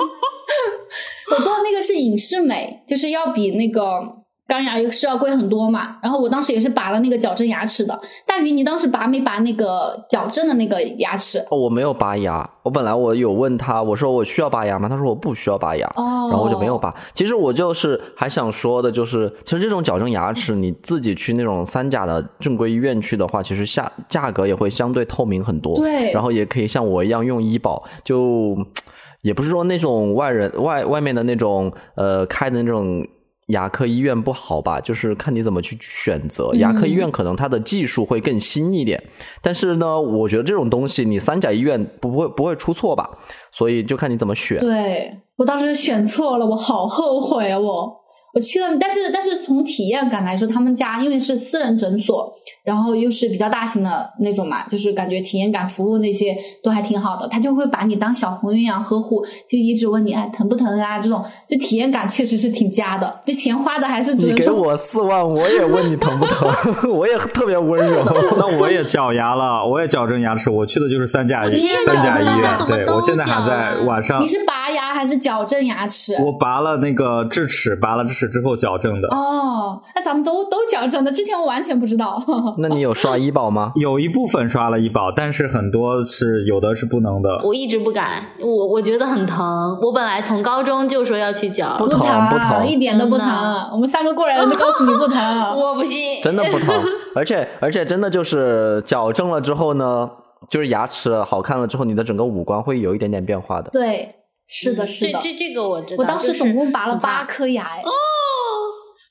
我做的那个是隐适美，就是要比那个。钢牙是要贵很多嘛，然后我当时也是拔了那个矫正牙齿的。大鱼，你当时拔没拔那个矫正的那个牙齿？哦，我没有拔牙。我本来我有问他，我说我需要拔牙吗？他说我不需要拔牙。哦，然后我就没有拔。其实我就是还想说的，就是其实这种矫正牙齿，你自己去那种三甲的正规医院去的话，其实价价格也会相对透明很多。对，然后也可以像我一样用医保，就 <tsk> 也不是说那种外人外外面的那种呃开的那种。牙科医院不好吧？就是看你怎么去选择。牙科医院可能它的技术会更新一点，但是呢，我觉得这种东西你三甲医院不会不会出错吧？所以就看你怎么选。对我当时选错了，我好后悔啊！我。我去了，但是但是从体验感来说，他们家因为是私人诊所，然后又是比较大型的那种嘛，就是感觉体验感、服务那些都还挺好的。他就会把你当小朋友一样呵护，就一直问你哎疼不疼啊？这种就体验感确实是挺佳的。就钱花的还是你给我四万，我也问你疼不疼，<laughs> 我也特别温柔。<laughs> 那我也矫牙了，我也矫正牙齿，我去的就是三甲医三甲医院。对，我现在还在晚上。你是拔牙还是矫正牙齿？我拔了那个智齿，拔了智。是之后矫正的哦，那咱们都都矫正的，之前我完全不知道。那你有刷医保吗？<laughs> 有一部分刷了医保，但是很多是有的是不能的。我一直不敢，我我觉得很疼。我本来从高中就说要去矫，不疼不疼，一点都不疼。我们三个过来人都告诉你不疼，<laughs> 我不信，真的不疼。而且而且真的就是矫正了之后呢，就是牙齿好看了之后，你的整个五官会有一点点变化的。对。是的，是的，这这这个我知道。我当时总共拔了八颗牙，哦，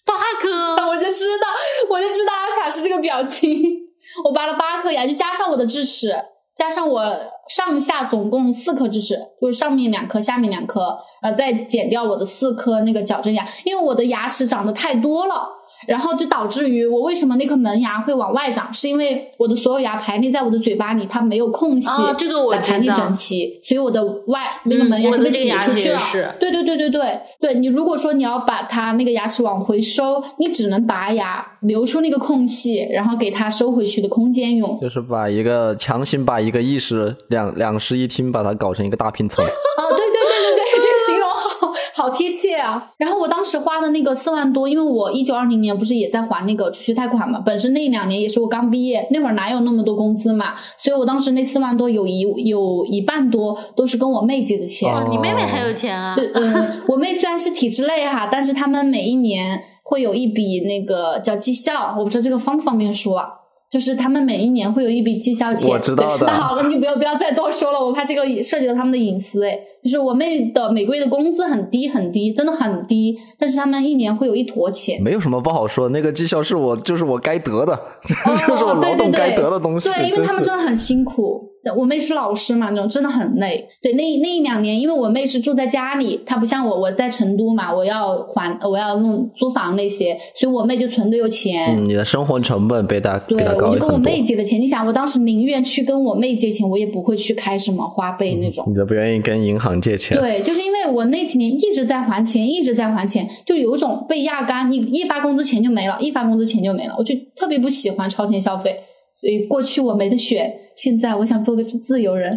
八颗，<laughs> 我就知道，我就知道阿卡是这个表情。我拔了八颗牙，就加上我的智齿，加上我上下总共四颗智齿，就是上面两颗，下面两颗，呃，再减掉我的四颗那个矫正牙，因为我的牙齿长得太多了。然后就导致于我为什么那颗门牙会往外长，是因为我的所有牙排列在我的嘴巴里，它没有空隙，哦这个我来排列整齐，所以我的外那个门牙就被挤出去了。对对对对对对，你如果说你要把它那个牙齿往回收，你只能拔牙，留出那个空隙，然后给它收回去的空间用。就是把一个强行把一个意识两两室一厅把它搞成一个大拼层。<laughs> 哦，对对对对对，这个形容好好贴切啊。然后我当时花的那个四万多，因为我一九二零年不是也在还那个储蓄贷款嘛，本身那两年也是我刚毕业，那会儿哪有那么多工资嘛，所以我当时那四万多有一有一半多都是跟我妹借的钱。哦你妹妹还有钱啊？对，嗯，<laughs> 我妹虽然是体制内哈，但是他们每一年会有一笔那个叫绩效，我不知道这个方不方便说啊。就是他们每一年会有一笔绩效钱，我知道的对 <laughs> 那好了，你就不要不要再多说了，我怕这个涉及到他们的隐私。哎，就是我妹的每个月的工资很低很低，真的很低，但是他们一年会有一坨钱。没有什么不好说，那个绩效是我就是我该得的，<laughs> 就是我劳动该得的东西，对，因为他们真的很辛苦。我妹是老师嘛，那种真的很累。对，那那一两年，因为我妹是住在家里，她不像我，我在成都嘛，我要还我要弄租房那些，所以我妹就存的有钱。嗯，你的生活成本被他比对，他我就跟我。妹借的钱。你想，我当时宁愿去跟我妹借钱，我也不会去开什么花呗那种。你都不愿意跟银行借钱，对，就是因为我那几年一直在还钱，一直在还钱，就有种被压干，你一发工资钱就没了，一发工资钱就没了，我就特别不喜欢超前消费。所以过去我没得选，现在我想做个自自由人。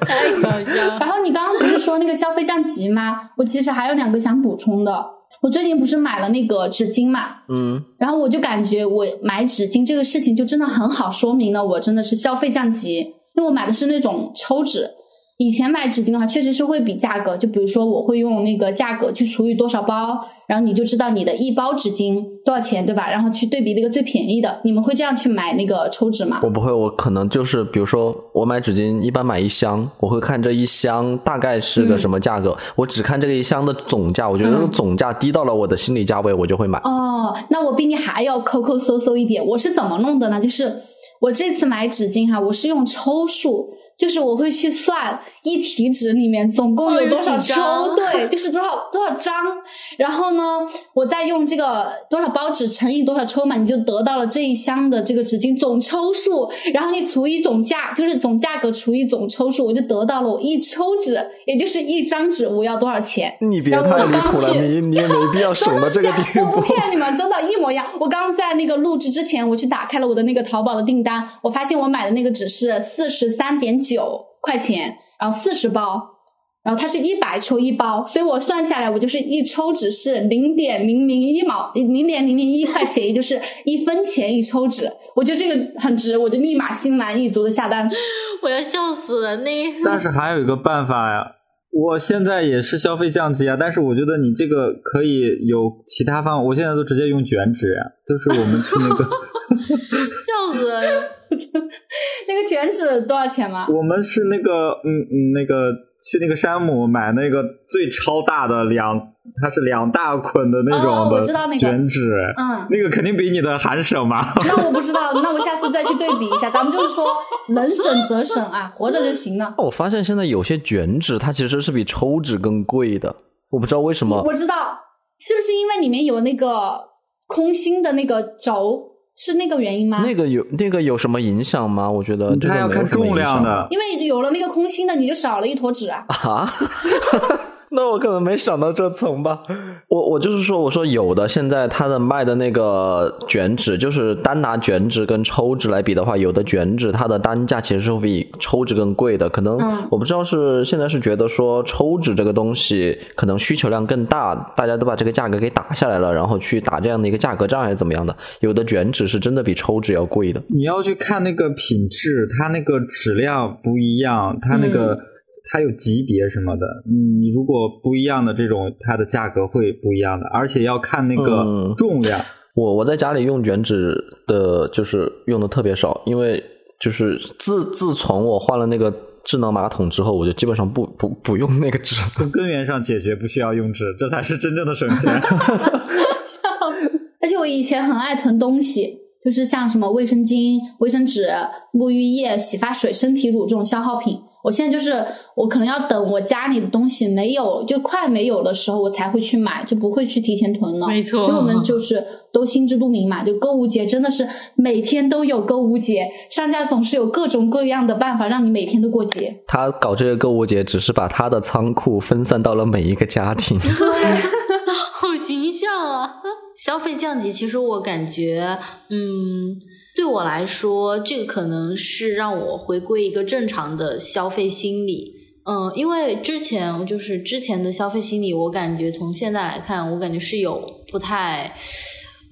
太搞笑了。<laughs> 然后你刚刚不是说那个消费降级吗？我其实还有两个想补充的。我最近不是买了那个纸巾嘛，嗯，然后我就感觉我买纸巾这个事情就真的很好说明了我真的是消费降级，因为我买的是那种抽纸。以前买纸巾的话，确实是会比价格，就比如说我会用那个价格去除以多少包，然后你就知道你的一包纸巾多少钱，对吧？然后去对比那个最便宜的。你们会这样去买那个抽纸吗？我不会，我可能就是比如说我买纸巾一般买一箱，我会看这一箱大概是个嗯什么价格，我只看这个一箱的总价，我觉得那个嗯总价低到了我的心理价位，我就会买。哦，那我比你还要抠抠搜搜一点。我是怎么弄的呢？就是我这次买纸巾哈，我是用抽数，就是我会去算一提纸里面总共哦有有多少抽，对，<laughs> 就是多少多少张。然后呢，我再用这个多少包纸乘以多少抽嘛，你就得到了这一箱的这个纸巾总抽数，然后你除以总价，就是总价格除以总抽数，我就得到了我一抽纸，也就是一张纸我要多少钱。你别然后我太离谱了，刚去你你也没必要 <laughs> 省到这个地真的假我不。骗你们，真的，一模一样。我刚在那个录制之前，我去打开了我的那个淘宝的订单，我发现我买的那个纸是四十三点九块钱，然后四十包，然后它是一百抽一包，所以我算下来，我就是一抽纸是零点零零一毛，零点零零一块钱，也就是一分钱一抽纸。我觉得这个很值，我就立马心满意足的下单。<laughs> 我要笑死了。那但是还有一个办法呀，我现在也是消费降级啊，但是我觉得你这个可以有其他方法，我现在都直接用卷纸呀，就是我们去那个，笑死了。<laughs> 那个卷纸多少钱吗？我们是那个，嗯嗯，那个去那个山姆买那个最超大的两，它是两大捆的那哦种我知道那个的卷纸，嗯那个肯定比你的还省嘛。那我不知道，那我下次再去对比一下。咱们就是说，能省则省啊，活着就行了。我发现现在有些卷纸它其实是比抽纸更贵的，我不知道为什么。我知道，是不是因为里面有那个空心的那个轴，是那个原因吗？那个有那个有什么影响吗？我觉得这个要看没什么重量影响的，因为有了那个空心的，你就少了一坨纸啊。啊。<laughs> 那我可能没想到这层吧。我我就是说，我说有的现在它的卖的那个卷纸，就是单拿卷纸跟抽纸来比的话，有的卷纸它的单价其实是会比抽纸更贵的。可能嗯我不知道是现在是觉得说抽纸这个东西可能需求量更大，大家都把这个价格给打下来了，然后去打这样的一个价格战还是怎么样的？有的卷纸是真的比抽纸要贵的。你要去看那个品质，它那个质量不一样，它那个、嗯它有级别什么的。你如果不一样的这种，它的价格会不一样的，而且要看那个嗯重量。我我在家里用卷纸的，就是用的特别少，因为就是自自从我换了那个智能马桶之后，我就基本上不不不用那个纸。从根源上解决，不需要用纸，这才是真正的省钱。<laughs> <laughs> 而且我以前很爱囤东西，就是像什么卫生巾、卫生纸、沐浴液、洗发水、身体乳这种消耗品。我现在就是我可能要等我家里的东西没有，就快没有的时候，我才会去买，就不会去提前囤了。没错因为我们就是都心知肚明嘛，就购物节真的是每天都有购物节，商家总是有各种各样的办法让你每天都过节。他搞这个购物节，只是把他的仓库分散到了每一个家庭。<laughs> 好形象啊！消费降级，其实我感觉，嗯，对我来说，这个可能是让我回归一个正常的消费心理。嗯，因为之前就是之前的消费心理，我感觉从现在来看，我感觉是有不太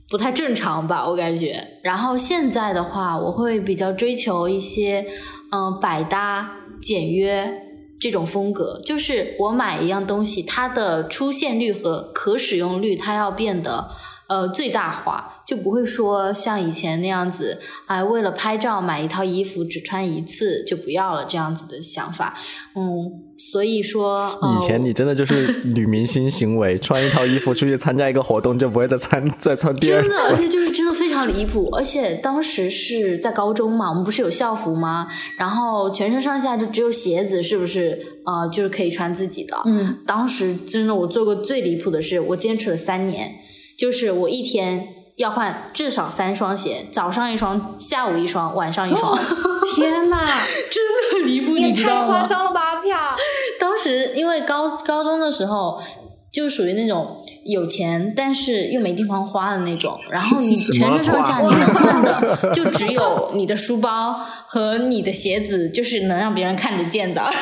不太正常吧，我感觉。然后现在的话，我会比较追求一些嗯百搭、简约这种风格，就是我买一样东西，它的出现率和可使用率，它要变得呃最大化，就不会说像以前那样子，哎，为了拍照买一套衣服只穿一次就不要了这样子的想法。嗯，所以说，呃、以前你真的就是女明星行为，穿一套衣服出去参加一个活动，就不会再穿再穿第二次真的，而。且就是真的非常离谱，而且当时是在高中嘛，我们不是有校服吗？然后全身上下就只有鞋子，是不是？呃，就是可以穿自己的。嗯，当时真的我做过最离谱的事，我坚持了三年，就是我一天要换至少三双鞋，早上一双，下午一双，晚上一双，天哪，<laughs> 真的离谱，你知道吗？太夸张了吧，阿飘！当时因为高高中的时候，就属于那种有钱但是又没地方花的那种，然后你全身上下你能换的就只有你的书包和你的鞋子，就是能让别人看得见的，<laughs>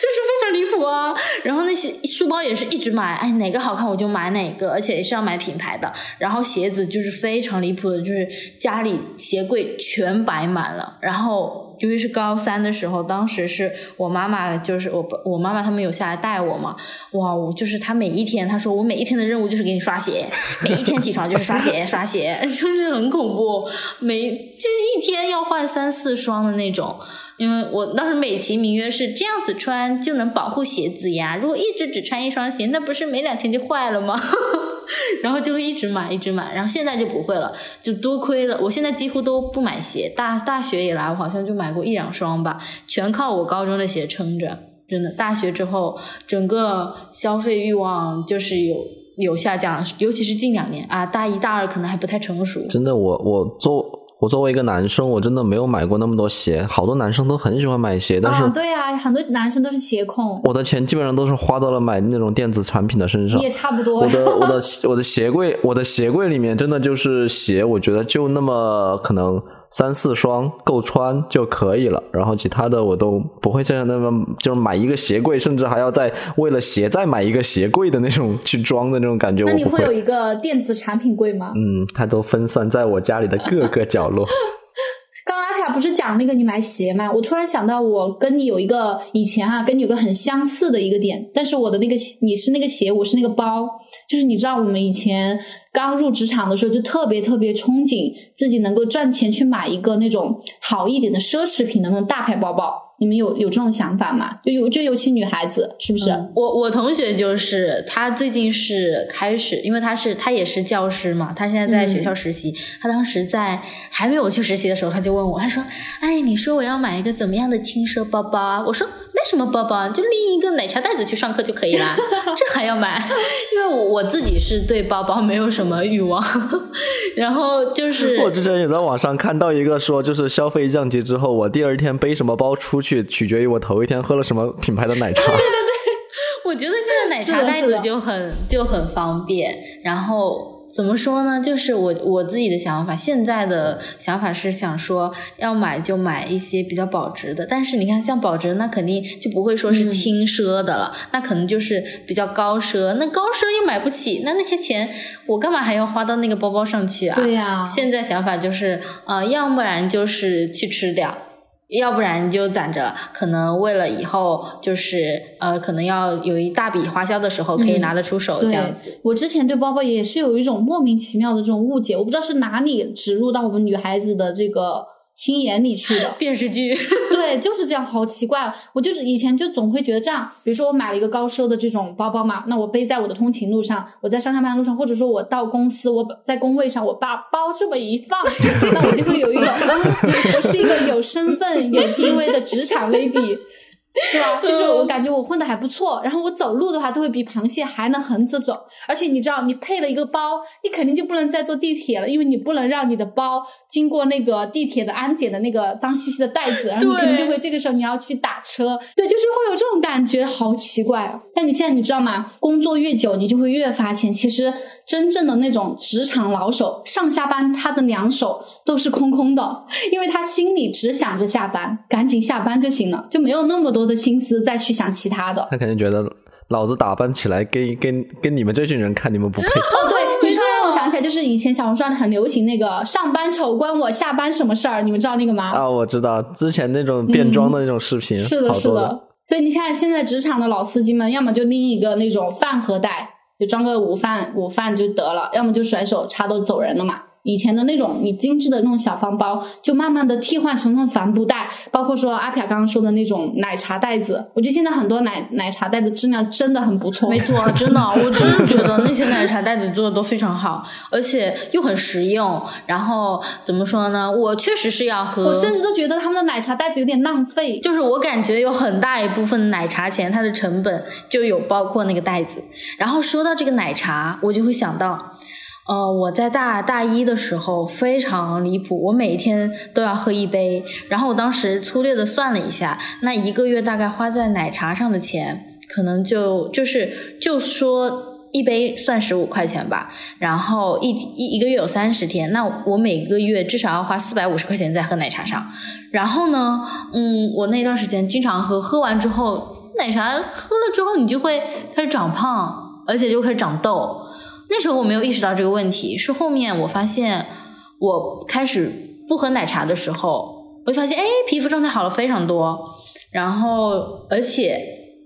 就是非常离谱啊。然后那些书包也是一直买，哎，哪个好看我就买哪个，而且也是要买品牌的。然后鞋子就是非常离谱的，就是家里鞋柜全摆满了，然后。由于是高三的时候，当时是我妈妈，就是我我妈妈他们有下来带我嘛，哇，我就是她每一天，她说我每一天的任务就是给你刷鞋，每一天起床就是刷鞋刷鞋，<laughs> 就是很恐怖，每就是一天要换三四双的那种。因为我当时美其名曰是这样子穿就能保护鞋子呀，如果一直只穿一双鞋，那不是没两天就坏了吗？<laughs> 然后就会一直买一直买，然后现在就不会了，就多亏了我现在几乎都不买鞋，大大学以来我好像就买过一两双吧，全靠我高中的鞋撑着。真的，大学之后整个消费欲望就是有有下降，尤其是近两年啊，大一大二可能还不太成熟。真的，我我做我作为一个男生，我真的没有买过那么多鞋。好多男生都很喜欢买鞋，但是啊，对啊，很多男生都是鞋控，我的钱基本上都是花到了买那种电子产品的身上也。差不多。我的 <laughs> 我的我的鞋柜，我的鞋柜里面真的就是鞋，我觉得就那么可能三四双够穿就可以了，然后其他的我都不会像那么就是买一个鞋柜，甚至还要再为了鞋再买一个鞋柜的那种去装的那种感觉，那你会有一个电子产品柜吗？嗯，它都分散在我家里的各个角落。刚阿卡不是讲那个你买鞋吗？我突然想到，我跟你有一个以前啊，跟你有个很相似的一个点，但是我的那个你是那个鞋，我是那个包，就是你知道我们以前刚入职场的时候，就特别特别憧憬自己能够赚钱去买一个那种好一点的奢侈品的那种大牌包包。你们有有这种想法吗？就有就尤其女孩子是不是？嗯我我同学就是她最近是开始，因为她是她也是教师嘛，她现在在学校实习。他当时在还没有去实习的时候，她就问我，她说：“哎，你说我要买一个怎么样的轻奢包包啊？”我说：“买什么包包啊？就拎一个奶茶袋子去上课就可以啦，<laughs> 这还要买？因为我我自己是对包包没有什么欲望，<laughs> 然后就是我之前也在网上看到一个说，就是消费降级之后，我第二天背什么包出去，取决于我头一天喝了什么品牌的奶茶。<laughs> 对对对。我觉得现在奶茶袋子就很就很方便，然后怎么说呢？就是我我自己的想法，现在的想法是想说要买就买一些比较保值的，但是你看像保值，那肯定就不会说是嗯。轻奢的了，那可能就是比较高奢，那高奢又买不起，那那些钱我干嘛还要花到那个包包上去啊？对呀、现在想法就是，呃，要不然就是去吃掉，要不然就攒着，可能为了以后就是呃，可能要有一大笔花销的时候可以嗯拿得出手、对这样子。我之前对包包也是有一种莫名其妙的这种误解，我不知道是哪里植入到我们女孩子的这个心眼里去的。<laughs> 电视剧，<laughs> 对，就是这样，好奇怪。我就是以前就总会觉得这样，比如说我买了一个高奢的这种包包嘛，那我背在我的通勤路上，我在上下班路上，或者说我到公司，我在工位上，我把包这么一放，<laughs> 那我就会有一种，啊我是一个有身份、有地位的职场 lady。对吧？<laughs> 就是我感觉我混的还不错，然后我走路的话都会比螃蟹还能横着走，而且你知道，你配了一个包，你肯定就不能再坐地铁了，因为你不能让你的包经过那个地铁的安检的那个脏兮兮的袋子，然后你肯定就会这个时候你要去打车，对，就是会有这种感觉，好奇怪啊！但你现在你知道吗？工作越久，你就会越发现，其实真正的那种职场老手，上下班他的两手都是空空的，因为他心里只想着下班，赶紧下班就行了，就没有那么多的心思再去想其他的。他肯定觉得老子打扮起来跟跟跟你们这群人看你们不配。<laughs> 哦，对，<laughs> 你说让我想起来，就是以前小红书上很流行那个“上班丑关我下班什么事儿”，你们知道那个吗？啊，我知道，之前那种变装的那种视频，是的，是的。所以你看，现在职场的老司机们，要么就拎一个那种饭盒袋，就装个午饭午饭就得了，要么就甩手插兜走人了嘛。以前的那种你精致的那种小方包，就慢慢的替换成了帆布袋，包括说阿飘刚刚说的那种奶茶袋子，我觉得现在很多奶奶茶袋子质量真的很不错。没错，<laughs> 真的，我真的觉得那些奶茶袋子做的都非常好，而且又很实用。然后怎么说呢？我确实是要喝，我甚至都觉得他们的奶茶袋子有点浪费。就是我感觉有很大一部分奶茶钱，它的成本就有包括那个袋子。然后说到这个奶茶，我就会想到。呃，我在大大一的时候非常离谱，我每一天都要喝一杯。然后我当时粗略的算了一下，那一个月大概花在奶茶上的钱，可能就就是就说一杯算十五块钱吧。然后一一一个月有三十天，那我每个月至少要花四百五十块钱在喝奶茶上。然后呢，嗯，我那段时间经常喝，喝完之后奶茶喝了之后，你就会开始长胖，而且就开始长痘。那时候我没有意识到这个问题，是后面我发现我开始不喝奶茶的时候，我就发现哎，皮肤状态好了非常多，然后而且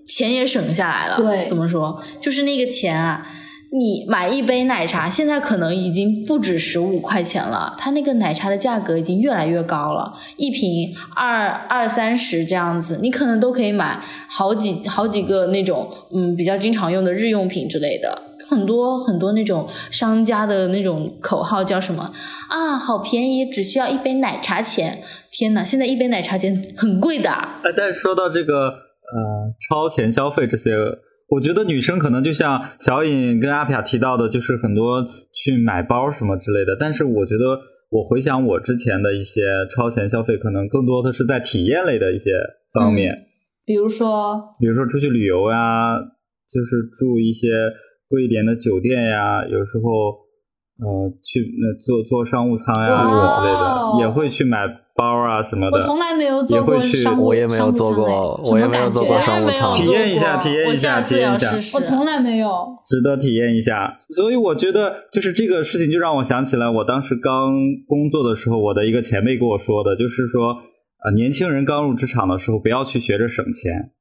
钱也省下来了。对，怎么说？就是那个钱啊，你买一杯奶茶，现在可能已经不止十五块钱了，它那个奶茶的价格已经越来越高了，一瓶二二三十这样子，你可能都可以买好几好几个那种嗯比较经常用的日用品之类的。很多很多那种商家的那种口号叫什么啊？好便宜，只需要一杯奶茶钱。天哪，现在一杯奶茶钱很贵的。哎，但是说到这个呃超前消费这些，我觉得女生可能就像小颖跟阿皮提到的，就是很多去买包什么之类的。但是我觉得我回想我之前的一些超前消费，可能更多的是在体验类的一些方面，比如说，比如说出去旅游呀，就是住一些。贵一点的酒店呀，有时候，呃，去那坐坐商务舱呀之类的，也会去买包啊什么的。我从来没有坐过商务，我也没有坐过，我也没有坐过商务舱。体验一下，体验一下，体验一下。我从来没有，值得体验一下。所以我觉得，就是这个事情，就让我想起来，我当时刚工作的时候，我的一个前辈跟我说的，就是说，呃，年轻人刚入职场的时候，不要去学着省钱，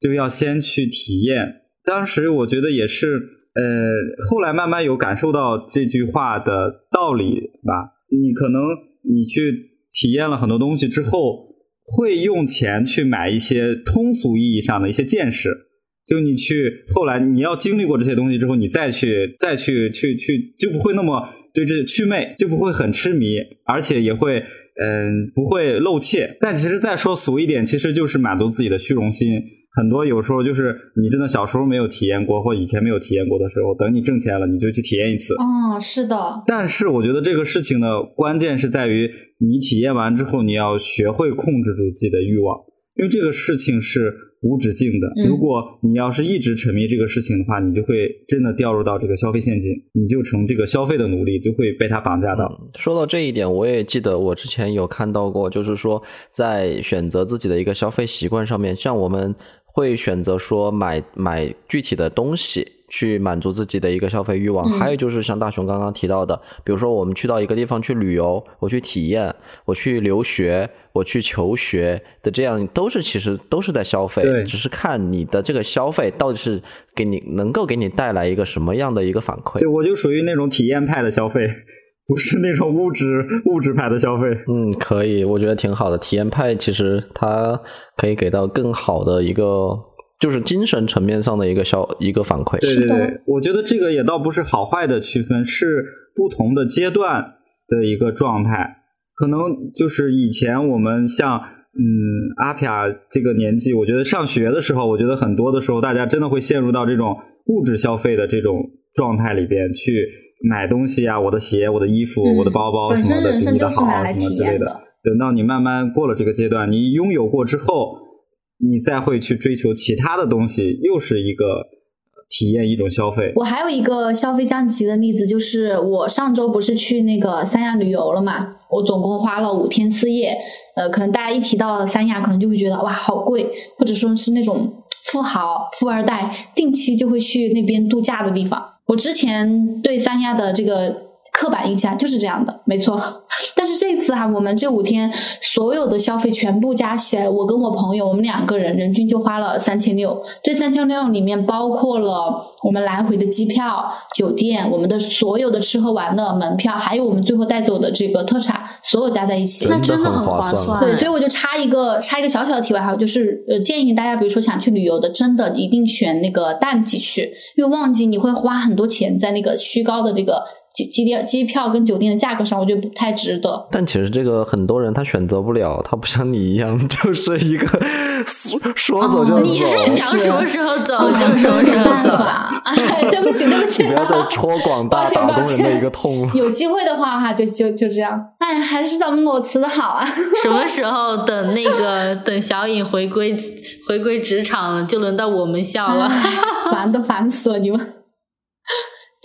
就要先去体验。当时我觉得也是。呃，后来慢慢有感受到这句话的道理吧。你可能你去体验了很多东西之后，会用钱去买一些通俗意义上的一些见识。就你去后来你要经历过这些东西之后，你再去再去去去，就不会那么对这祛魅，就不会很痴迷，而且也会嗯不会露怯。但其实再说俗一点，其实就是满足自己的虚荣心。很多有时候就是你真的小时候没有体验过，或以前没有体验过的时候，等你挣钱了，你就去体验一次。哦，是的。但是我觉得这个事情的关键是在于，你体验完之后，你要学会控制住自己的欲望，因为这个事情是。无止境的，如果你要是一直沉迷这个事情的话，你就会真的掉入到这个消费陷阱，你就成这个消费的奴隶，就会被他绑架到。说到这一点，我也记得我之前有看到过，就是说在选择自己的一个消费习惯上面，像我们会选择说买买具体的东西。去满足自己的一个消费欲望，还有就是像大雄刚刚提到的，比如说我们去到一个地方去旅游，我去体验，我去留学，我去求学的，这样都是其实都是在消费，只是看你的这个消费到底是给你能够给你带来一个什么样的一个反馈。对，我就属于那种体验派的消费，不是那种物质物质派的消费。嗯，可以，我觉得挺好的。体验派其实它可以给到更好的一个。就是精神层面上的一个消一个反馈。对对对，我觉得这个也倒不是好坏的区分，是不同的阶段的一个状态。可能就是以前我们像嗯，阿皮亚这个年纪，我觉得上学的时候，我觉得很多的时候，大家真的会陷入到这种物质消费的这种状态里边去买东西啊，我的鞋、我的衣服、我的包包什么的，比你的好什么之类的。等到你慢慢过了这个阶段，你拥有过之后，你再会去追求其他的东西，又是一个体验一种消费。我还有一个消费降级的例子，就是我上周不是去那个三亚旅游了嘛？我总共花了五天四夜，呃，可能大家一提到三亚，可能就会觉得哇，好贵，或者说是那种富豪、富二代定期就会去那边度假的地方。我之前对三亚的这个。刻板印象就是这样的，没错。但是这次哈，我们这五天所有的消费全部加起来，我跟我朋友，我们两个人人均就花了三千六。这三千六里面包括了我们来回的机票、酒店、我们的所有的吃喝玩乐、门票，还有我们最后带走的这个特产，所有加在一起，那真的很划算。对，所以我就插一个插一个小小的题外话，就是呃，建议大家，比如说想去旅游的，真的一定选那个淡季去，因为旺季你会花很多钱在那个虚高的这个。机机机票跟酒店的价格上，我觉得不太值得。但其实这个很多人他选择不了，他不像你一样，<laughs> 就是一个说走就走。你是想什么时候走 <laughs> 就什么时候走啊？对不起，对不起，不要再戳广大打工人的一个痛了。有机会的话哈，就就就这样。哎，还是咱们裸辞的好啊。<laughs> 什么时候等那个等小颖回归回归职场了，就轮到我们笑了。烦都烦死了，你们。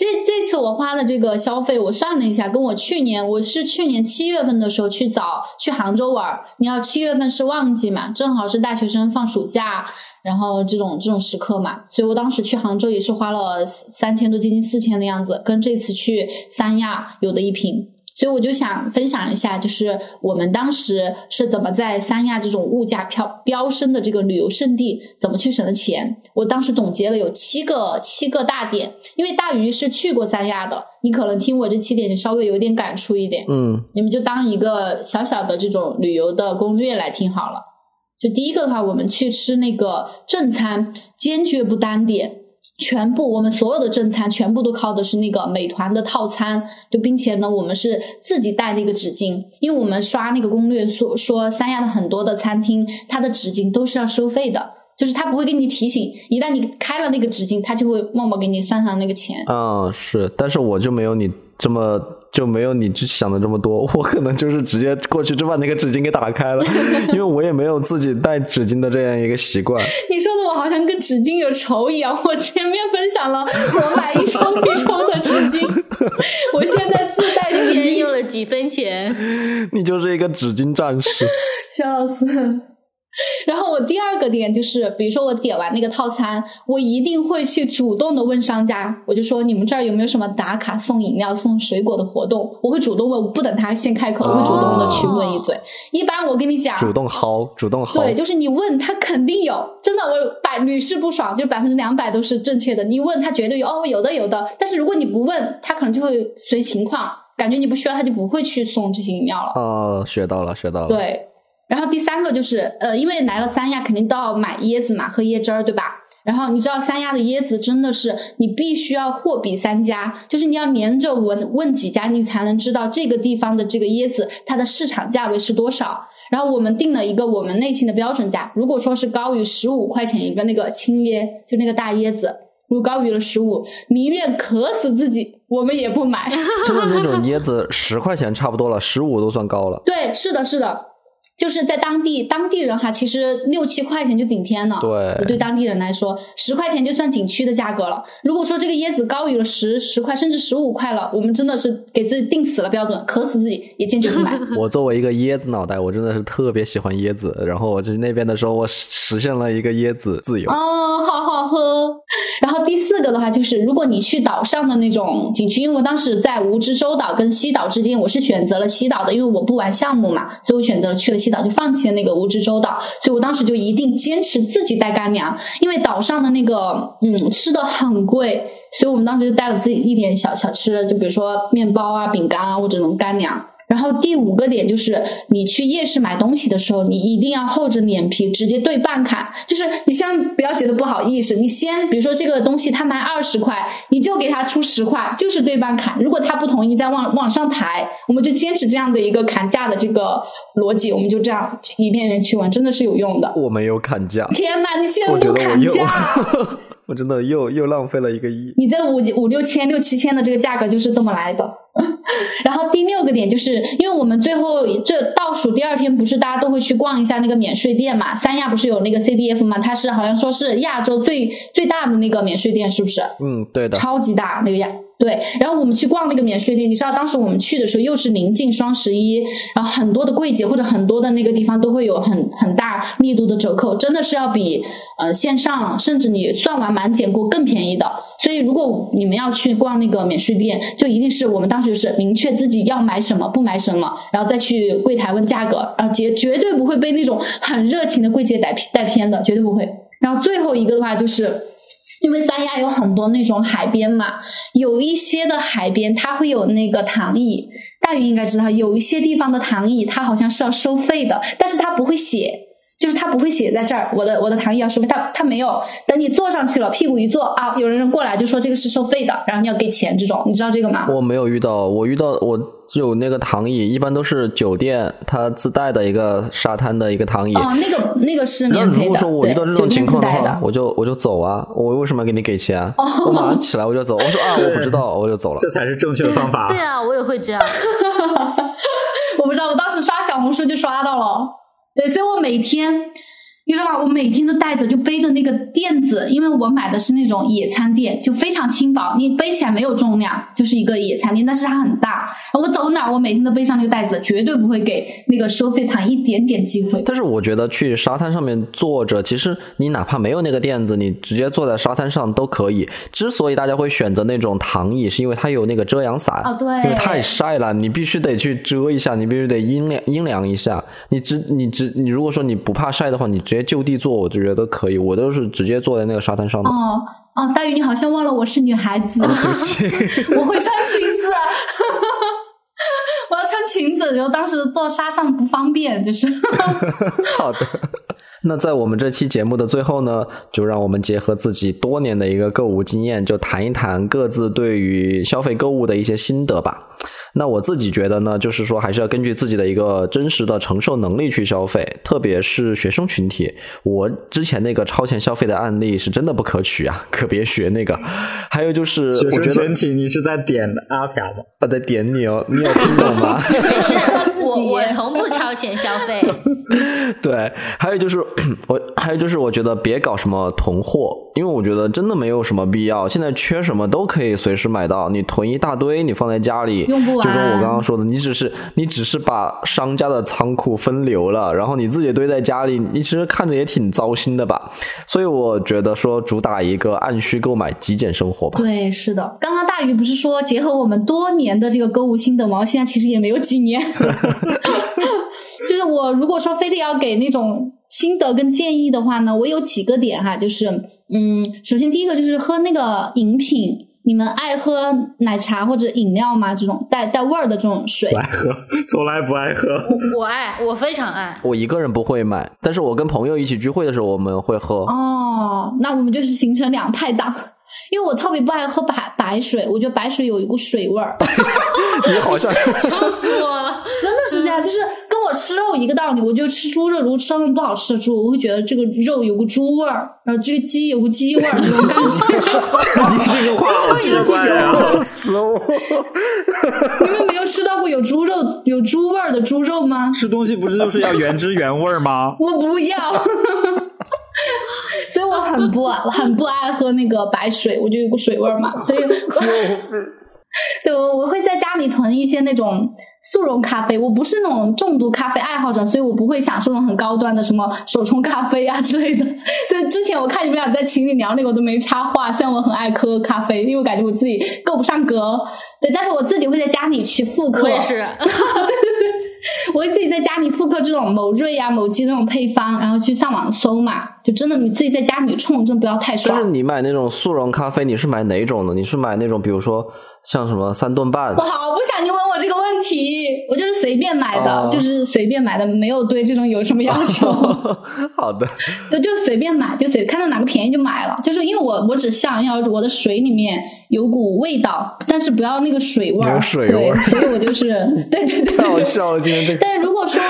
这这次我花的这个消费，我算了一下，跟我去年我是去年七月份的时候去找去杭州玩，你要七月份是旺季嘛，正好是大学生放暑假，然后这种这种时刻嘛，所以我当时去杭州也是花了三千多，接近四千的样子，跟这次去三亚有的一拼。所以我就想分享一下，就是我们当时是怎么在三亚这种物价飘飙升的这个旅游胜地，怎么去省的钱。我当时总结了有七个七个大点，因为大鱼是去过三亚的，你可能听我这七点稍微有点感触一点，嗯，你们就当一个小小的这种旅游的攻略来听好了。就第一个的话，我们去吃那个正餐，坚决不单点。全部我们所有的正餐全部都靠的是那个美团的套餐，就并且呢，我们是自己带那个纸巾，因为我们刷那个攻略说说三亚的很多的餐厅，它的纸巾都是要收费的，就是他不会给你提醒，一旦你开了那个纸巾，他就会默默给你算上那个钱。啊，是，但是我就没有你这么就没有你想的这么多，<laughs> 我可能就是直接过去就把那个纸巾给打开了，<laughs> 因为我也没有自己带纸巾的这样一个习惯。<laughs> 你说的我。好像跟纸巾有仇一样。我前面分享了我买一抽一抽的纸巾，我现在自带纸巾用了几分钱。你就是一个纸巾战士，笑死。<laughs> 然后我第二个点就是，比如说我点完那个套餐，我一定会去主动的问商家，我就说你们这儿有没有什么打卡送饮料、送水果的活动？我会主动问，我不等他先开口，我会主动的去问一嘴。一般我跟你讲，主动薅，主动薅。对，就是你问他肯定有，真的我百屡试不爽，就百分之两百都是正确的。你问他绝对有，哦，有的有的。但是如果你不问，他可能就会随情况，感觉你不需要，他就不会去送这些饮料了。哦，学到了，学到了。对。然后第三个就是，呃，因为来了三亚，肯定都要买椰子嘛，喝椰汁儿，对吧？然后你知道三亚的椰子真的是，你必须要货比三家，就是你要连着问问几家，你才能知道这个地方的这个椰子它的市场价位是多少。然后我们定了一个我们内心的标准价，如果说是高于十五块钱一个那个青椰，就那个大椰子，如果高于了十五，宁愿渴死自己，我们也不买。就是那种椰子十块钱差不多了，十五都算高了。对，是的，是的。就是在当地当地人哈，其实六七块钱就顶天了。对，对当地人来说，十块钱就算景区的价格了。如果说这个椰子高于了十十块，甚至十五块了，我们真的是给自己定死了标准，渴死自己也坚决不买。<laughs> 我作为一个椰子脑袋，我真的是特别喜欢椰子。然后我去那边的时候，我实现了一个椰子自由。哦，好好喝。然后第四个的话，就是如果你去岛上的那种景区，因为我当时在蜈支洲岛跟西岛之间，我是选择了西岛的，因为我不玩项目嘛，所以我选择了去了。西岛就放弃了那个蜈支洲岛，所以我当时就一定坚持自己带干粮，因为岛上的那个嗯吃的很贵，所以我们当时就带了自己一点小小吃，就比如说面包啊、饼干啊或者那种干粮。然后第五个点就是，你去夜市买东西的时候，你一定要厚着脸皮直接对半砍。就是你先不要觉得不好意思，你先比如说这个东西他卖二十块，你就给他出十块，就是对半砍。如果他不同意再往往上抬，我们就坚持这样的一个砍价的这个逻辑，我们就这样一遍遍去问，真的是有用的。我没有砍价，天哪，你现在不砍价？<laughs> 我真的又又浪费了一个亿。你这五五六千、六七千的这个价格就是这么来的。<laughs> 然后第六个点就是，因为我们最后最倒数第二天不是大家都会去逛一下那个免税店嘛？三亚不是有那个 CDF 嘛？它是好像说是亚洲最最大的那个免税店，是不是？嗯，对的。超级大那个亚对，然后我们去逛那个免税店，你知道当时我们去的时候又是临近双十一，然后很多的柜姐或者很多的那个地方都会有很很大力度的折扣，真的是要比呃线上甚至你算完满减过更便宜的。所以如果你们要去逛那个免税店，就一定是我们当时就是明确自己要买什么不买什么，然后再去柜台问价格，然后绝绝对不会被那种很热情的柜姐带带偏的，绝对不会。然后最后一个的话就是。因为三亚有很多那种海边嘛，有一些的海边它会有那个躺椅，大鱼应该知道，有一些地方的躺椅它好像是要收费的，但是它不会写，就是他不会写在这儿，我的我的躺椅要收费，他他没有。等你坐上去了，屁股一坐啊，有人过来就说这个是收费的，然后你要给钱，这种你知道这个吗？我没有遇到，我遇到我有那个躺椅，一般都是酒店它自带的一个沙滩的一个躺椅。哦，那个那个是那免费的，如果说我遇到这种情况的话，我就我就走啊！我为什么要给你给钱啊？我马上起来我就走。我说啊，我不知道，我就走了。这才是正确的方法。对啊，我也会这样。<laughs> 我不知道，我当时刷小红书就刷到了。对，所以我每天，你知道吧？我每天都带着，就背着那个垫子，因为我买的是那种野餐垫，就非常轻薄，你背起来没有重量，就是一个野餐垫，但是它很大。我走哪儿，我每天都背上那个袋子，绝对不会给那个收费团一点点机会。但是我觉得去沙滩上面坐着，其实你哪怕没有那个垫子，你直接坐在沙滩上都可以。之所以大家会选择那种躺椅，是因为它有那个遮阳伞。哦对因为太晒了，你必须得去遮一下，你必须得阴凉阴凉一下。你只你只你如果说你不怕晒的话，你直接就地坐，我就觉得可以。我都是直接坐在那个沙滩上的。哦哦，大宇，你好像忘了我是女孩子，对不起，<laughs> 我会穿裙子。<laughs> 我要穿裙子，然后当时坐沙上不方便，就是。<laughs> 好的。那在我们这期节目的最后呢，就让我们结合自己多年的一个购物经验，就谈一谈各自对于消费购物的一些心得吧。那我自己觉得呢，就是说还是要根据自己的一个真实的承受能力去消费，特别是学生群体。我之前那个超前消费的案例是真的不可取啊，<laughs> 可别学那个。还有就是，学生我觉得群体，你是在点阿飘吗？我在点你哦，你有听懂吗？<laughs> 我我从不超前消费。<laughs> 对，还有就是我，还有就是我觉得别搞什么囤货，因为我觉得真的没有什么必要。现在缺什么都可以随时买到，你囤一大堆，你放在家里，用不完就跟我刚刚说的，你只是你只是把商家的仓库分流了，然后你自己堆在家里，你其实看着也挺糟心的吧。所以我觉得说主打一个按需购买、极简生活吧。对，是的。刚刚大鱼不是说结合我们多年的这个购物心得吗？现在其实也没有几年。<laughs> <laughs> 就是我如果说非得要给那种心得跟建议的话呢，我有几个点哈，就是嗯，首先第一个就是喝那个饮品，你们爱喝奶茶或者饮料吗？这种带带味儿的这种水不，爱喝，从来不爱喝。我爱，我非常爱。我一个人不会买，但是我跟朋友一起聚会的时候，我们会喝。哦，那我们就是形成两派党。因为我特别不爱喝白白水，我觉得白水有一股水味儿。<laughs> 你好像 <laughs> 笑死我了！是这样，就是跟我吃肉一个道理。我就吃猪肉，如果吃到那种不好吃的猪，我会觉得这个肉有个猪味儿，然后这个鸡有个鸡味儿，这种感觉。你 <laughs> 这个话好奇怪啊！死我！你们没有吃到过有猪肉、有猪味儿的猪肉吗？吃东西不是就是要原汁原味儿吗？<laughs> 我不要。<laughs> 所以我很不很不爱喝那个白水，我就有股水味儿嘛，所以 <laughs> 对我我会在家里囤一些那种速溶咖啡。我不是那种重度咖啡爱好者，所以我不会享受那种很高端的什么手冲咖啡啊之类的。<laughs> 所以之前我看你们俩在群里聊那个，我都没插话。虽然我很爱喝咖啡，因为我感觉我自己够不上格。对，但是我自己会在家里去复刻。我也是，<laughs> 对对对我会自己在家里复刻这种某瑞啊、某机那种配方，然后去上网搜嘛。就真的你自己在家里冲，真不要太爽。但是你买那种速溶咖啡，你是买哪种的？你是买那种，比如说像什么三顿半？我好不想你问我这个问题，我就是随便买的，哦就是随便买的，没有对这种有什么要求。<laughs> 好的，对，就随便买，就随看到哪个便宜就买了。就是因为我我只想要我的水里面有股味道，但是不要那个水味儿。有水味所以我就是对对对太对对。好笑了，今天这个。但是如果说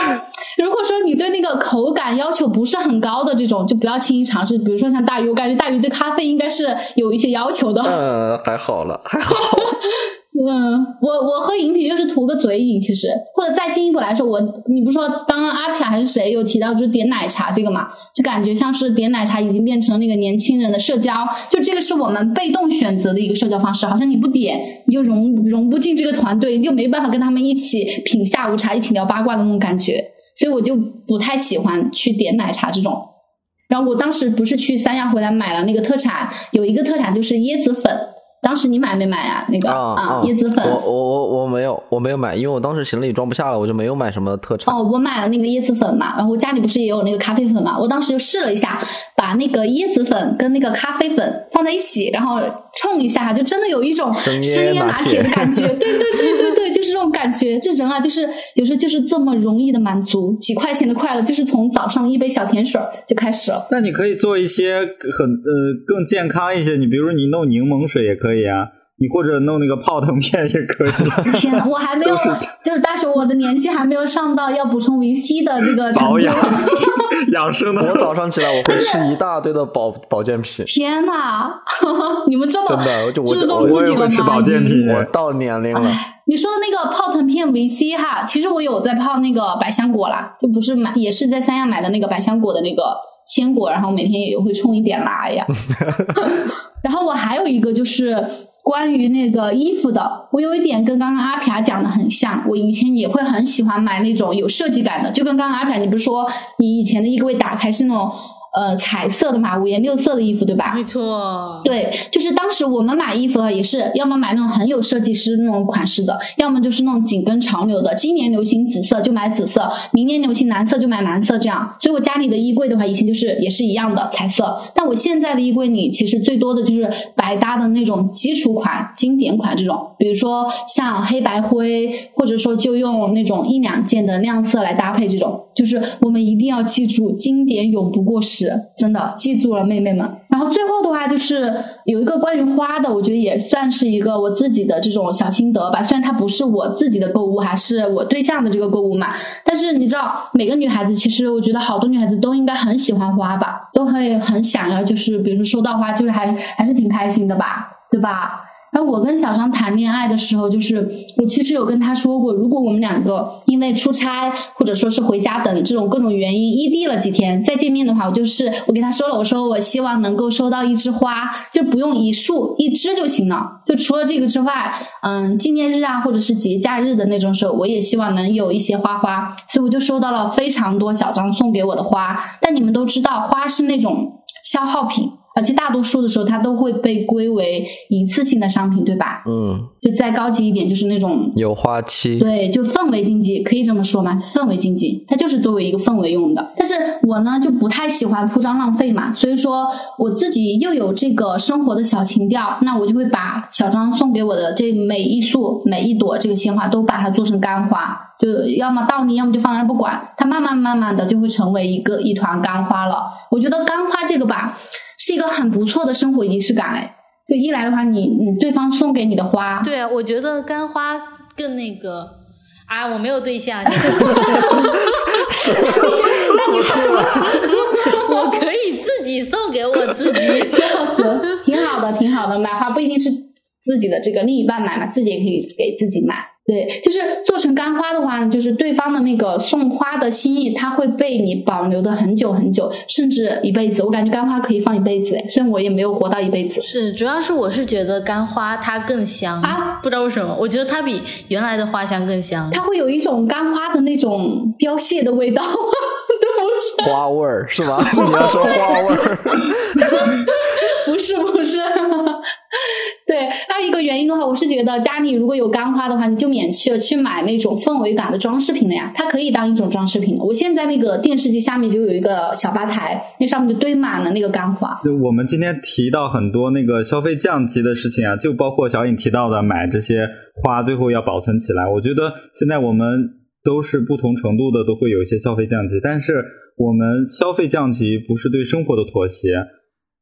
如果说你对那个口感要求不是很高的这种，就不要轻易尝试。比如说像大鱼，我感觉大鱼对咖啡应该是有一些要求的。嗯，还好了，还好。<laughs> 嗯，我我喝饮品就是图个嘴瘾，其实或者再进一步来说，我你不是说刚刚阿飘还是谁有提到就是点奶茶这个嘛，就感觉像是点奶茶已经变成那个年轻人的社交，就这个是我们被动选择的一个社交方式，好像你不点你就融融不进这个团队，你就没办法跟他们一起品下午茶，一起聊八卦的那种感觉，所以我就不太喜欢去点奶茶这种。然后我当时不是去三亚回来买了那个特产，有一个特产就是椰子粉。当时你买没买啊？那个啊啊椰子粉。我我我我没有，我没有买，因为我当时行李装不下了，我就没有买什么特产。哦，我买了那个椰子粉嘛，然后我家里不是也有那个咖啡粉嘛，我当时就试了一下，把那个椰子粉跟那个咖啡粉放在一起，然后冲一下，就真的有一种生椰拿拿铁铁的感觉。对对对对对，种感觉。这人啊，就是有时候就是这么容易的满足，几块钱的快乐，就是从早上一杯小甜水儿就开始了。那你可以做一些很呃更健康一些，你比如说你弄柠檬水也可以啊，你或者弄那个泡腾片也可以。<laughs> 天呐，我还没有，就是大熊我的年纪还没有上到要补充维 C 的这个程度。<laughs> 保养养生的。我早上起来我会吃一大堆的保保健品，天呐，你们这么真的就我注重我自己了吗？也会吃保健品我到年龄了。哎，你说的那个泡腾片维 C 哈，其实我有在泡那个百香果啦，就不是买，也是在三亚买的那个百香果的那个鲜果，然后每天也会冲一点辣呀。<laughs> 然后我还有一个就是关于那个衣服的，我有一点跟刚刚阿皮讲的很像，我以前也会很喜欢买那种有设计感的，就跟刚刚阿皮，你不是说你以前的衣柜打开是那种呃彩色的嘛，五颜六色的衣服对吧？没错，对，就是当时我们买衣服啊也是，要么买那种很有设计师那种款式的，要么就是那种紧跟潮流的。今年流行紫色就买紫色，明年流行蓝色就买蓝色，这样。所以我家里的衣柜的话，以前就是也是一样的彩色，但我现在的衣柜里其实最多的就是百搭的那种基础款、经典款这种，比如说像黑白灰，或者说就用那种一两件的亮色来搭配，这种就是我们一定要记住，经典永不过时，真的记住了，妹妹们。然后最后的话就是有一个关于花的，我觉得也算是一个我自己的这种小心得吧。虽然它不是我自己的购物，还是我对象的这个购物嘛，但是你知道，每个女孩子其实我觉得好多女孩子都应该很喜欢花吧，都会很想要，就是比如说收到花，就是还还是挺开心的吧，对吧？而我跟小张谈恋爱的时候，就是我其实有跟他说过，如果我们两个因为出差或者说是回家等这种各种原因异地了几天再见面的话，我就是我给他说了，我说我希望能够收到一枝花，就不用一束一枝就行了。就除了这个之外，嗯，纪念日啊或者是节假日的那种时候，我也希望能有一些花花，所以我就收到了非常多小张送给我的花。但你们都知道，花是那种消耗品。而且大多数的时候，它都会被归为一次性的商品，对吧？嗯，就再高级一点，就是那种有花期。对，就氛围经济，可以这么说吗？氛围经济，它就是作为一个氛围用的。但是我呢，就不太喜欢铺张浪费嘛，所以说我自己又有这个生活的小情调，那我就会把小张送给我的这每一束、每一朵这个鲜花，都把它做成干花，就要么倒立，要么就放在那不管，它慢慢慢慢的就会成为一个一团干花了。我觉得干花这个吧，是一个很不错的生活仪式感，哎。就一来的话，你你对方送给你的花，对啊，我觉得干花更那个啊，我没有对象，<laughs> 这个那你说什么？<laughs> 我可以自己送给我自己。挺好的，挺好的。买花不一定是自己的这个另一半买嘛，自己也可以给自己买。对，就是做成干花的话，就是对方的那个送花的心意，它会被你保留的很久很久，甚至一辈子。我感觉干花可以放一辈子，哎，虽然我也没有活到一辈子。是，主要是我是觉得干花它更香啊，不知道为什么，我觉得它比原来的花香更香。它会有一种干花的那种凋谢的味道，<laughs> 对不是？花味儿是吧？<laughs> 你要说花味儿，不 <laughs> 是不是，对。还有一个原因的话，我是觉得家里如果有干花的话，你就免去了去买那种氛围感的装饰品了呀。它可以当一种装饰品。我现在那个电视机下面就有一个小吧台，那上面就堆满了那个干花。就我们今天提到很多那个消费降级的事情啊，就包括小颖提到的买这些花，最后要保存起来。我觉得现在我们都是不同程度的，都会有一些消费降级，但是我们消费降级不是对生活的妥协，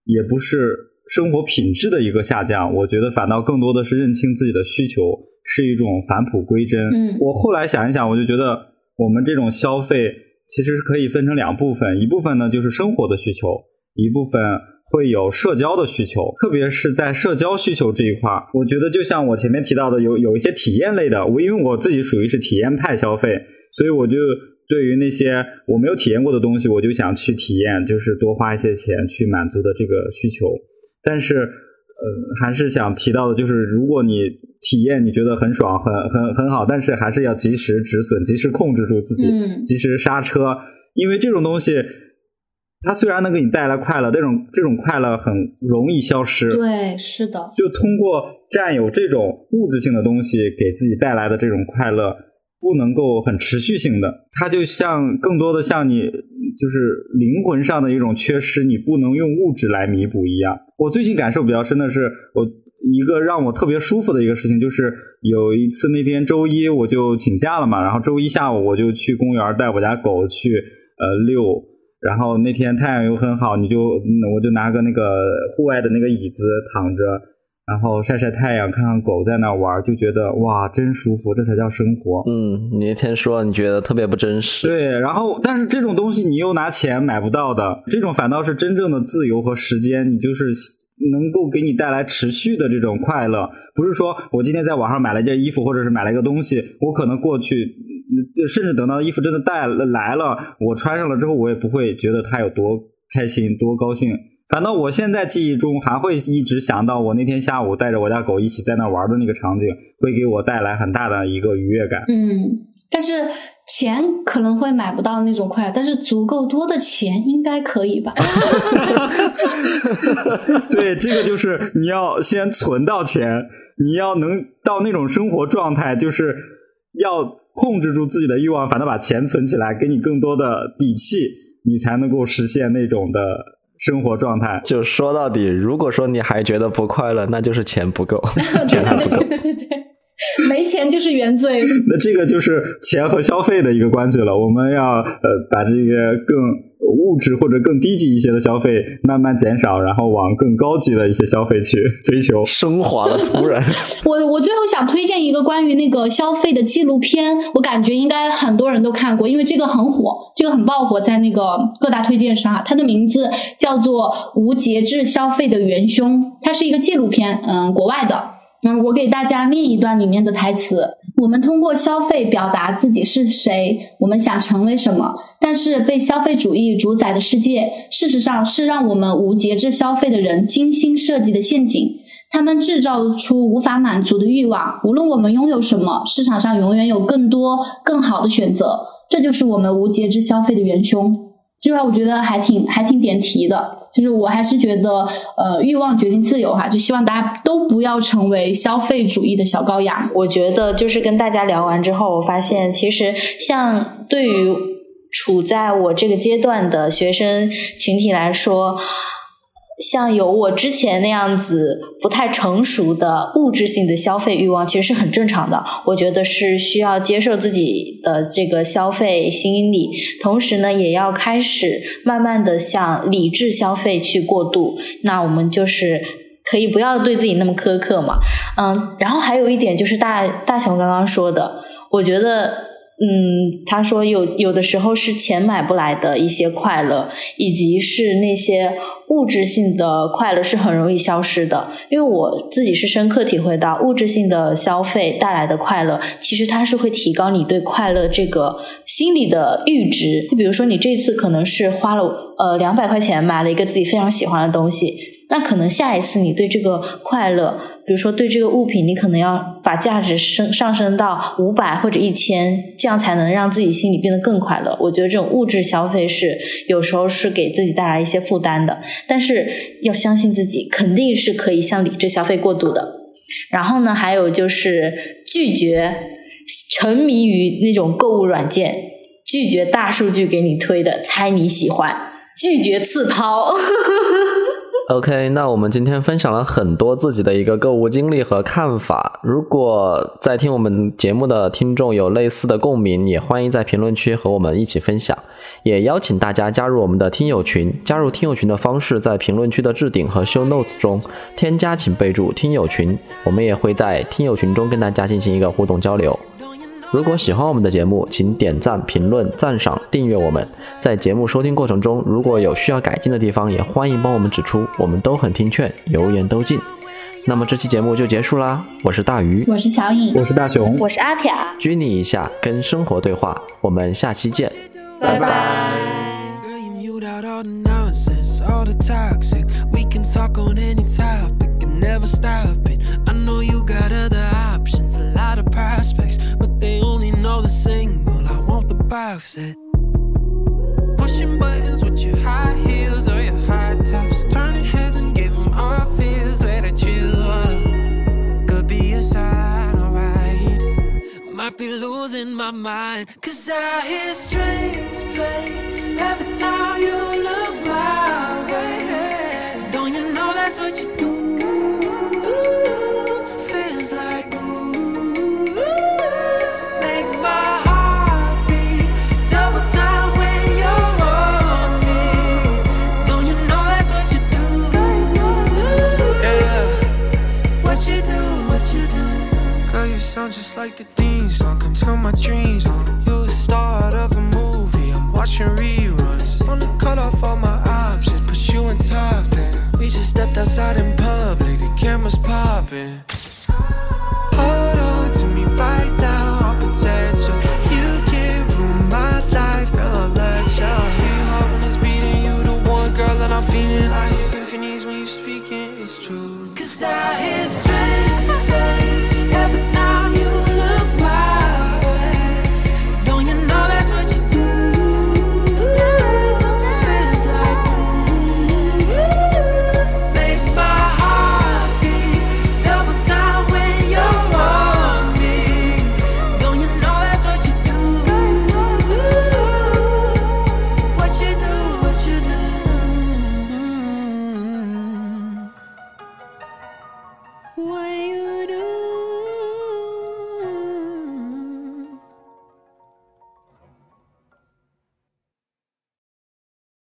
也不是。生活品质的一个下降，我觉得反倒更多的是认清自己的需求，是一种返璞归真。嗯，我后来想一想，我就觉得我们这种消费其实是可以分成两部分，一部分呢就是生活的需求，一部分会有社交的需求。特别是在社交需求这一块儿，我觉得就像我前面提到的，有有一些体验类的，我因为我自己属于是体验派消费，所以我就对于那些我没有体验过的东西，我就想去体验，就是多花一些钱去满足的这个需求。但是，呃，还是想提到的，就是如果你体验你觉得很爽、很很很好，但是还是要及时止损，及时控制住自己，及时刹车，因为这种东西，它虽然能给你带来快乐，这种这种快乐很容易消失。对，是的。就通过占有这种物质性的东西给自己带来的这种快乐，不能够很持续性的，它就像更多的像你。就是灵魂上的一种缺失，你不能用物质来弥补一样。我最近感受比较深的是，我一个让我特别舒服的一个事情，就是有一次那天周一我就请假了嘛，然后周一下午我就去公园带我家狗去呃遛，然后那天太阳又很好，你就我就拿个那个户外的那个椅子躺着。然后晒晒太阳，看看狗在那玩，就觉得哇，真舒服，这才叫生活。嗯，你那天说你觉得特别不真实。对，然后但是这种东西你又拿钱买不到的，这种反倒是真正的自由和时间，你就是能够给你带来持续的这种快乐。不是说我今天在网上买了一件衣服，或者是买了一个东西，我可能过去，甚至等到衣服真的带来了，我穿上了之后，我也不会觉得它有多开心、多高兴。反倒我现在记忆中还会一直想到我那天下午带着我家狗一起在那玩的那个场景，会给我带来很大的一个愉悦感。嗯，但是钱可能会买不到那种快乐，但是足够多的钱应该可以吧？<laughs> <laughs> 对，这个就是你要先存到钱，你要能到那种生活状态，就是要控制住自己的欲望，反倒把钱存起来，给你更多的底气，你才能够实现那种的。生活状态，就说到底，如果说你还觉得不快乐，那就是钱不够，<laughs> 钱还不够。对对对，<laughs> 没钱就是原罪。那这个就是钱和消费的一个关系了。我们要呃把这个更。物质或者更低级一些的消费慢慢减少，然后往更高级的一些消费去追求，升华了突然。<laughs> 我我最后想推荐一个关于那个消费的纪录片，我感觉应该很多人都看过，因为这个很火，这个很爆火，在那个各大推荐上。它的名字叫做《无节制消费的元凶》，它是一个纪录片，嗯，国外的。嗯，我给大家念一段里面的台词：我们通过消费表达自己是谁，我们想成为什么。但是被消费主义主宰的世界，事实上是让我们无节制消费的人精心设计的陷阱。他们制造出无法满足的欲望。无论我们拥有什么，市场上永远有更多更好的选择。这就是我们无节制消费的元凶。这句话我觉得还挺还挺点题的。就是我还是觉得，呃，欲望决定自由哈，就希望大家都不要成为消费主义的小羔羊。我觉得就是跟大家聊完之后，我发现其实像对于处在我这个阶段的学生群体来说。像有我之前那样子不太成熟的物质性的消费欲望，其实是很正常的。我觉得是需要接受自己的这个消费心理，同时呢，也要开始慢慢的向理智消费去过渡。那我们就是可以不要对自己那么苛刻嘛，嗯。然后还有一点就是大大雄刚刚说的，我觉得，嗯，他说有有的时候是钱买不来的一些快乐，以及是那些。物质性的快乐是很容易消失的，因为我自己是深刻体会到，物质性的消费带来的快乐，其实它是会提高你对快乐这个心理的阈值。就比如说，你这次可能是花了呃两百块钱买了一个自己非常喜欢的东西，那可能下一次你对这个快乐。比如说，对这个物品，你可能要把价值升上升到五百或者一千，这样才能让自己心里变得更快乐。我觉得这种物质消费是有时候是给自己带来一些负担的，但是要相信自己，肯定是可以向理智消费过渡的。然后呢，还有就是拒绝沉迷于那种购物软件，拒绝大数据给你推的猜你喜欢，拒绝次抛。<laughs> OK，那我们今天分享了很多自己的一个购物经历和看法。如果在听我们节目的听众有类似的共鸣，也欢迎在评论区和我们一起分享。也邀请大家加入我们的听友群。加入听友群的方式在评论区的置顶和 show notes 中添加，请备注“听友群”。我们也会在听友群中跟大家进行一个互动交流。如果喜欢我们的节目，请点赞、评论、赞赏、订阅我们。在节目收听过程中，如果有需要改进的地方，也欢迎帮我们指出，我们都很听劝，油盐都进。那么这期节目就结束啦，我是大鱼，我是小颖，我是大熊，我是阿撇，拘你一下，跟生活对话，我们下期见，拜拜。Know the single. I want the box set. Pushing buttons with your high heels or your high tops. Turning heads and giving all feels where that you are. Could be a sign, alright. Might be losing my mind. Cause I hear strings play every time you look my way. Don't you know that's what you do? Sound just like the theme song. Come turn my dreams on. You're a star of a movie. I'm watching reruns. Wanna cut off all my options, put you on top. Then we just stepped outside in public. The cameras popping.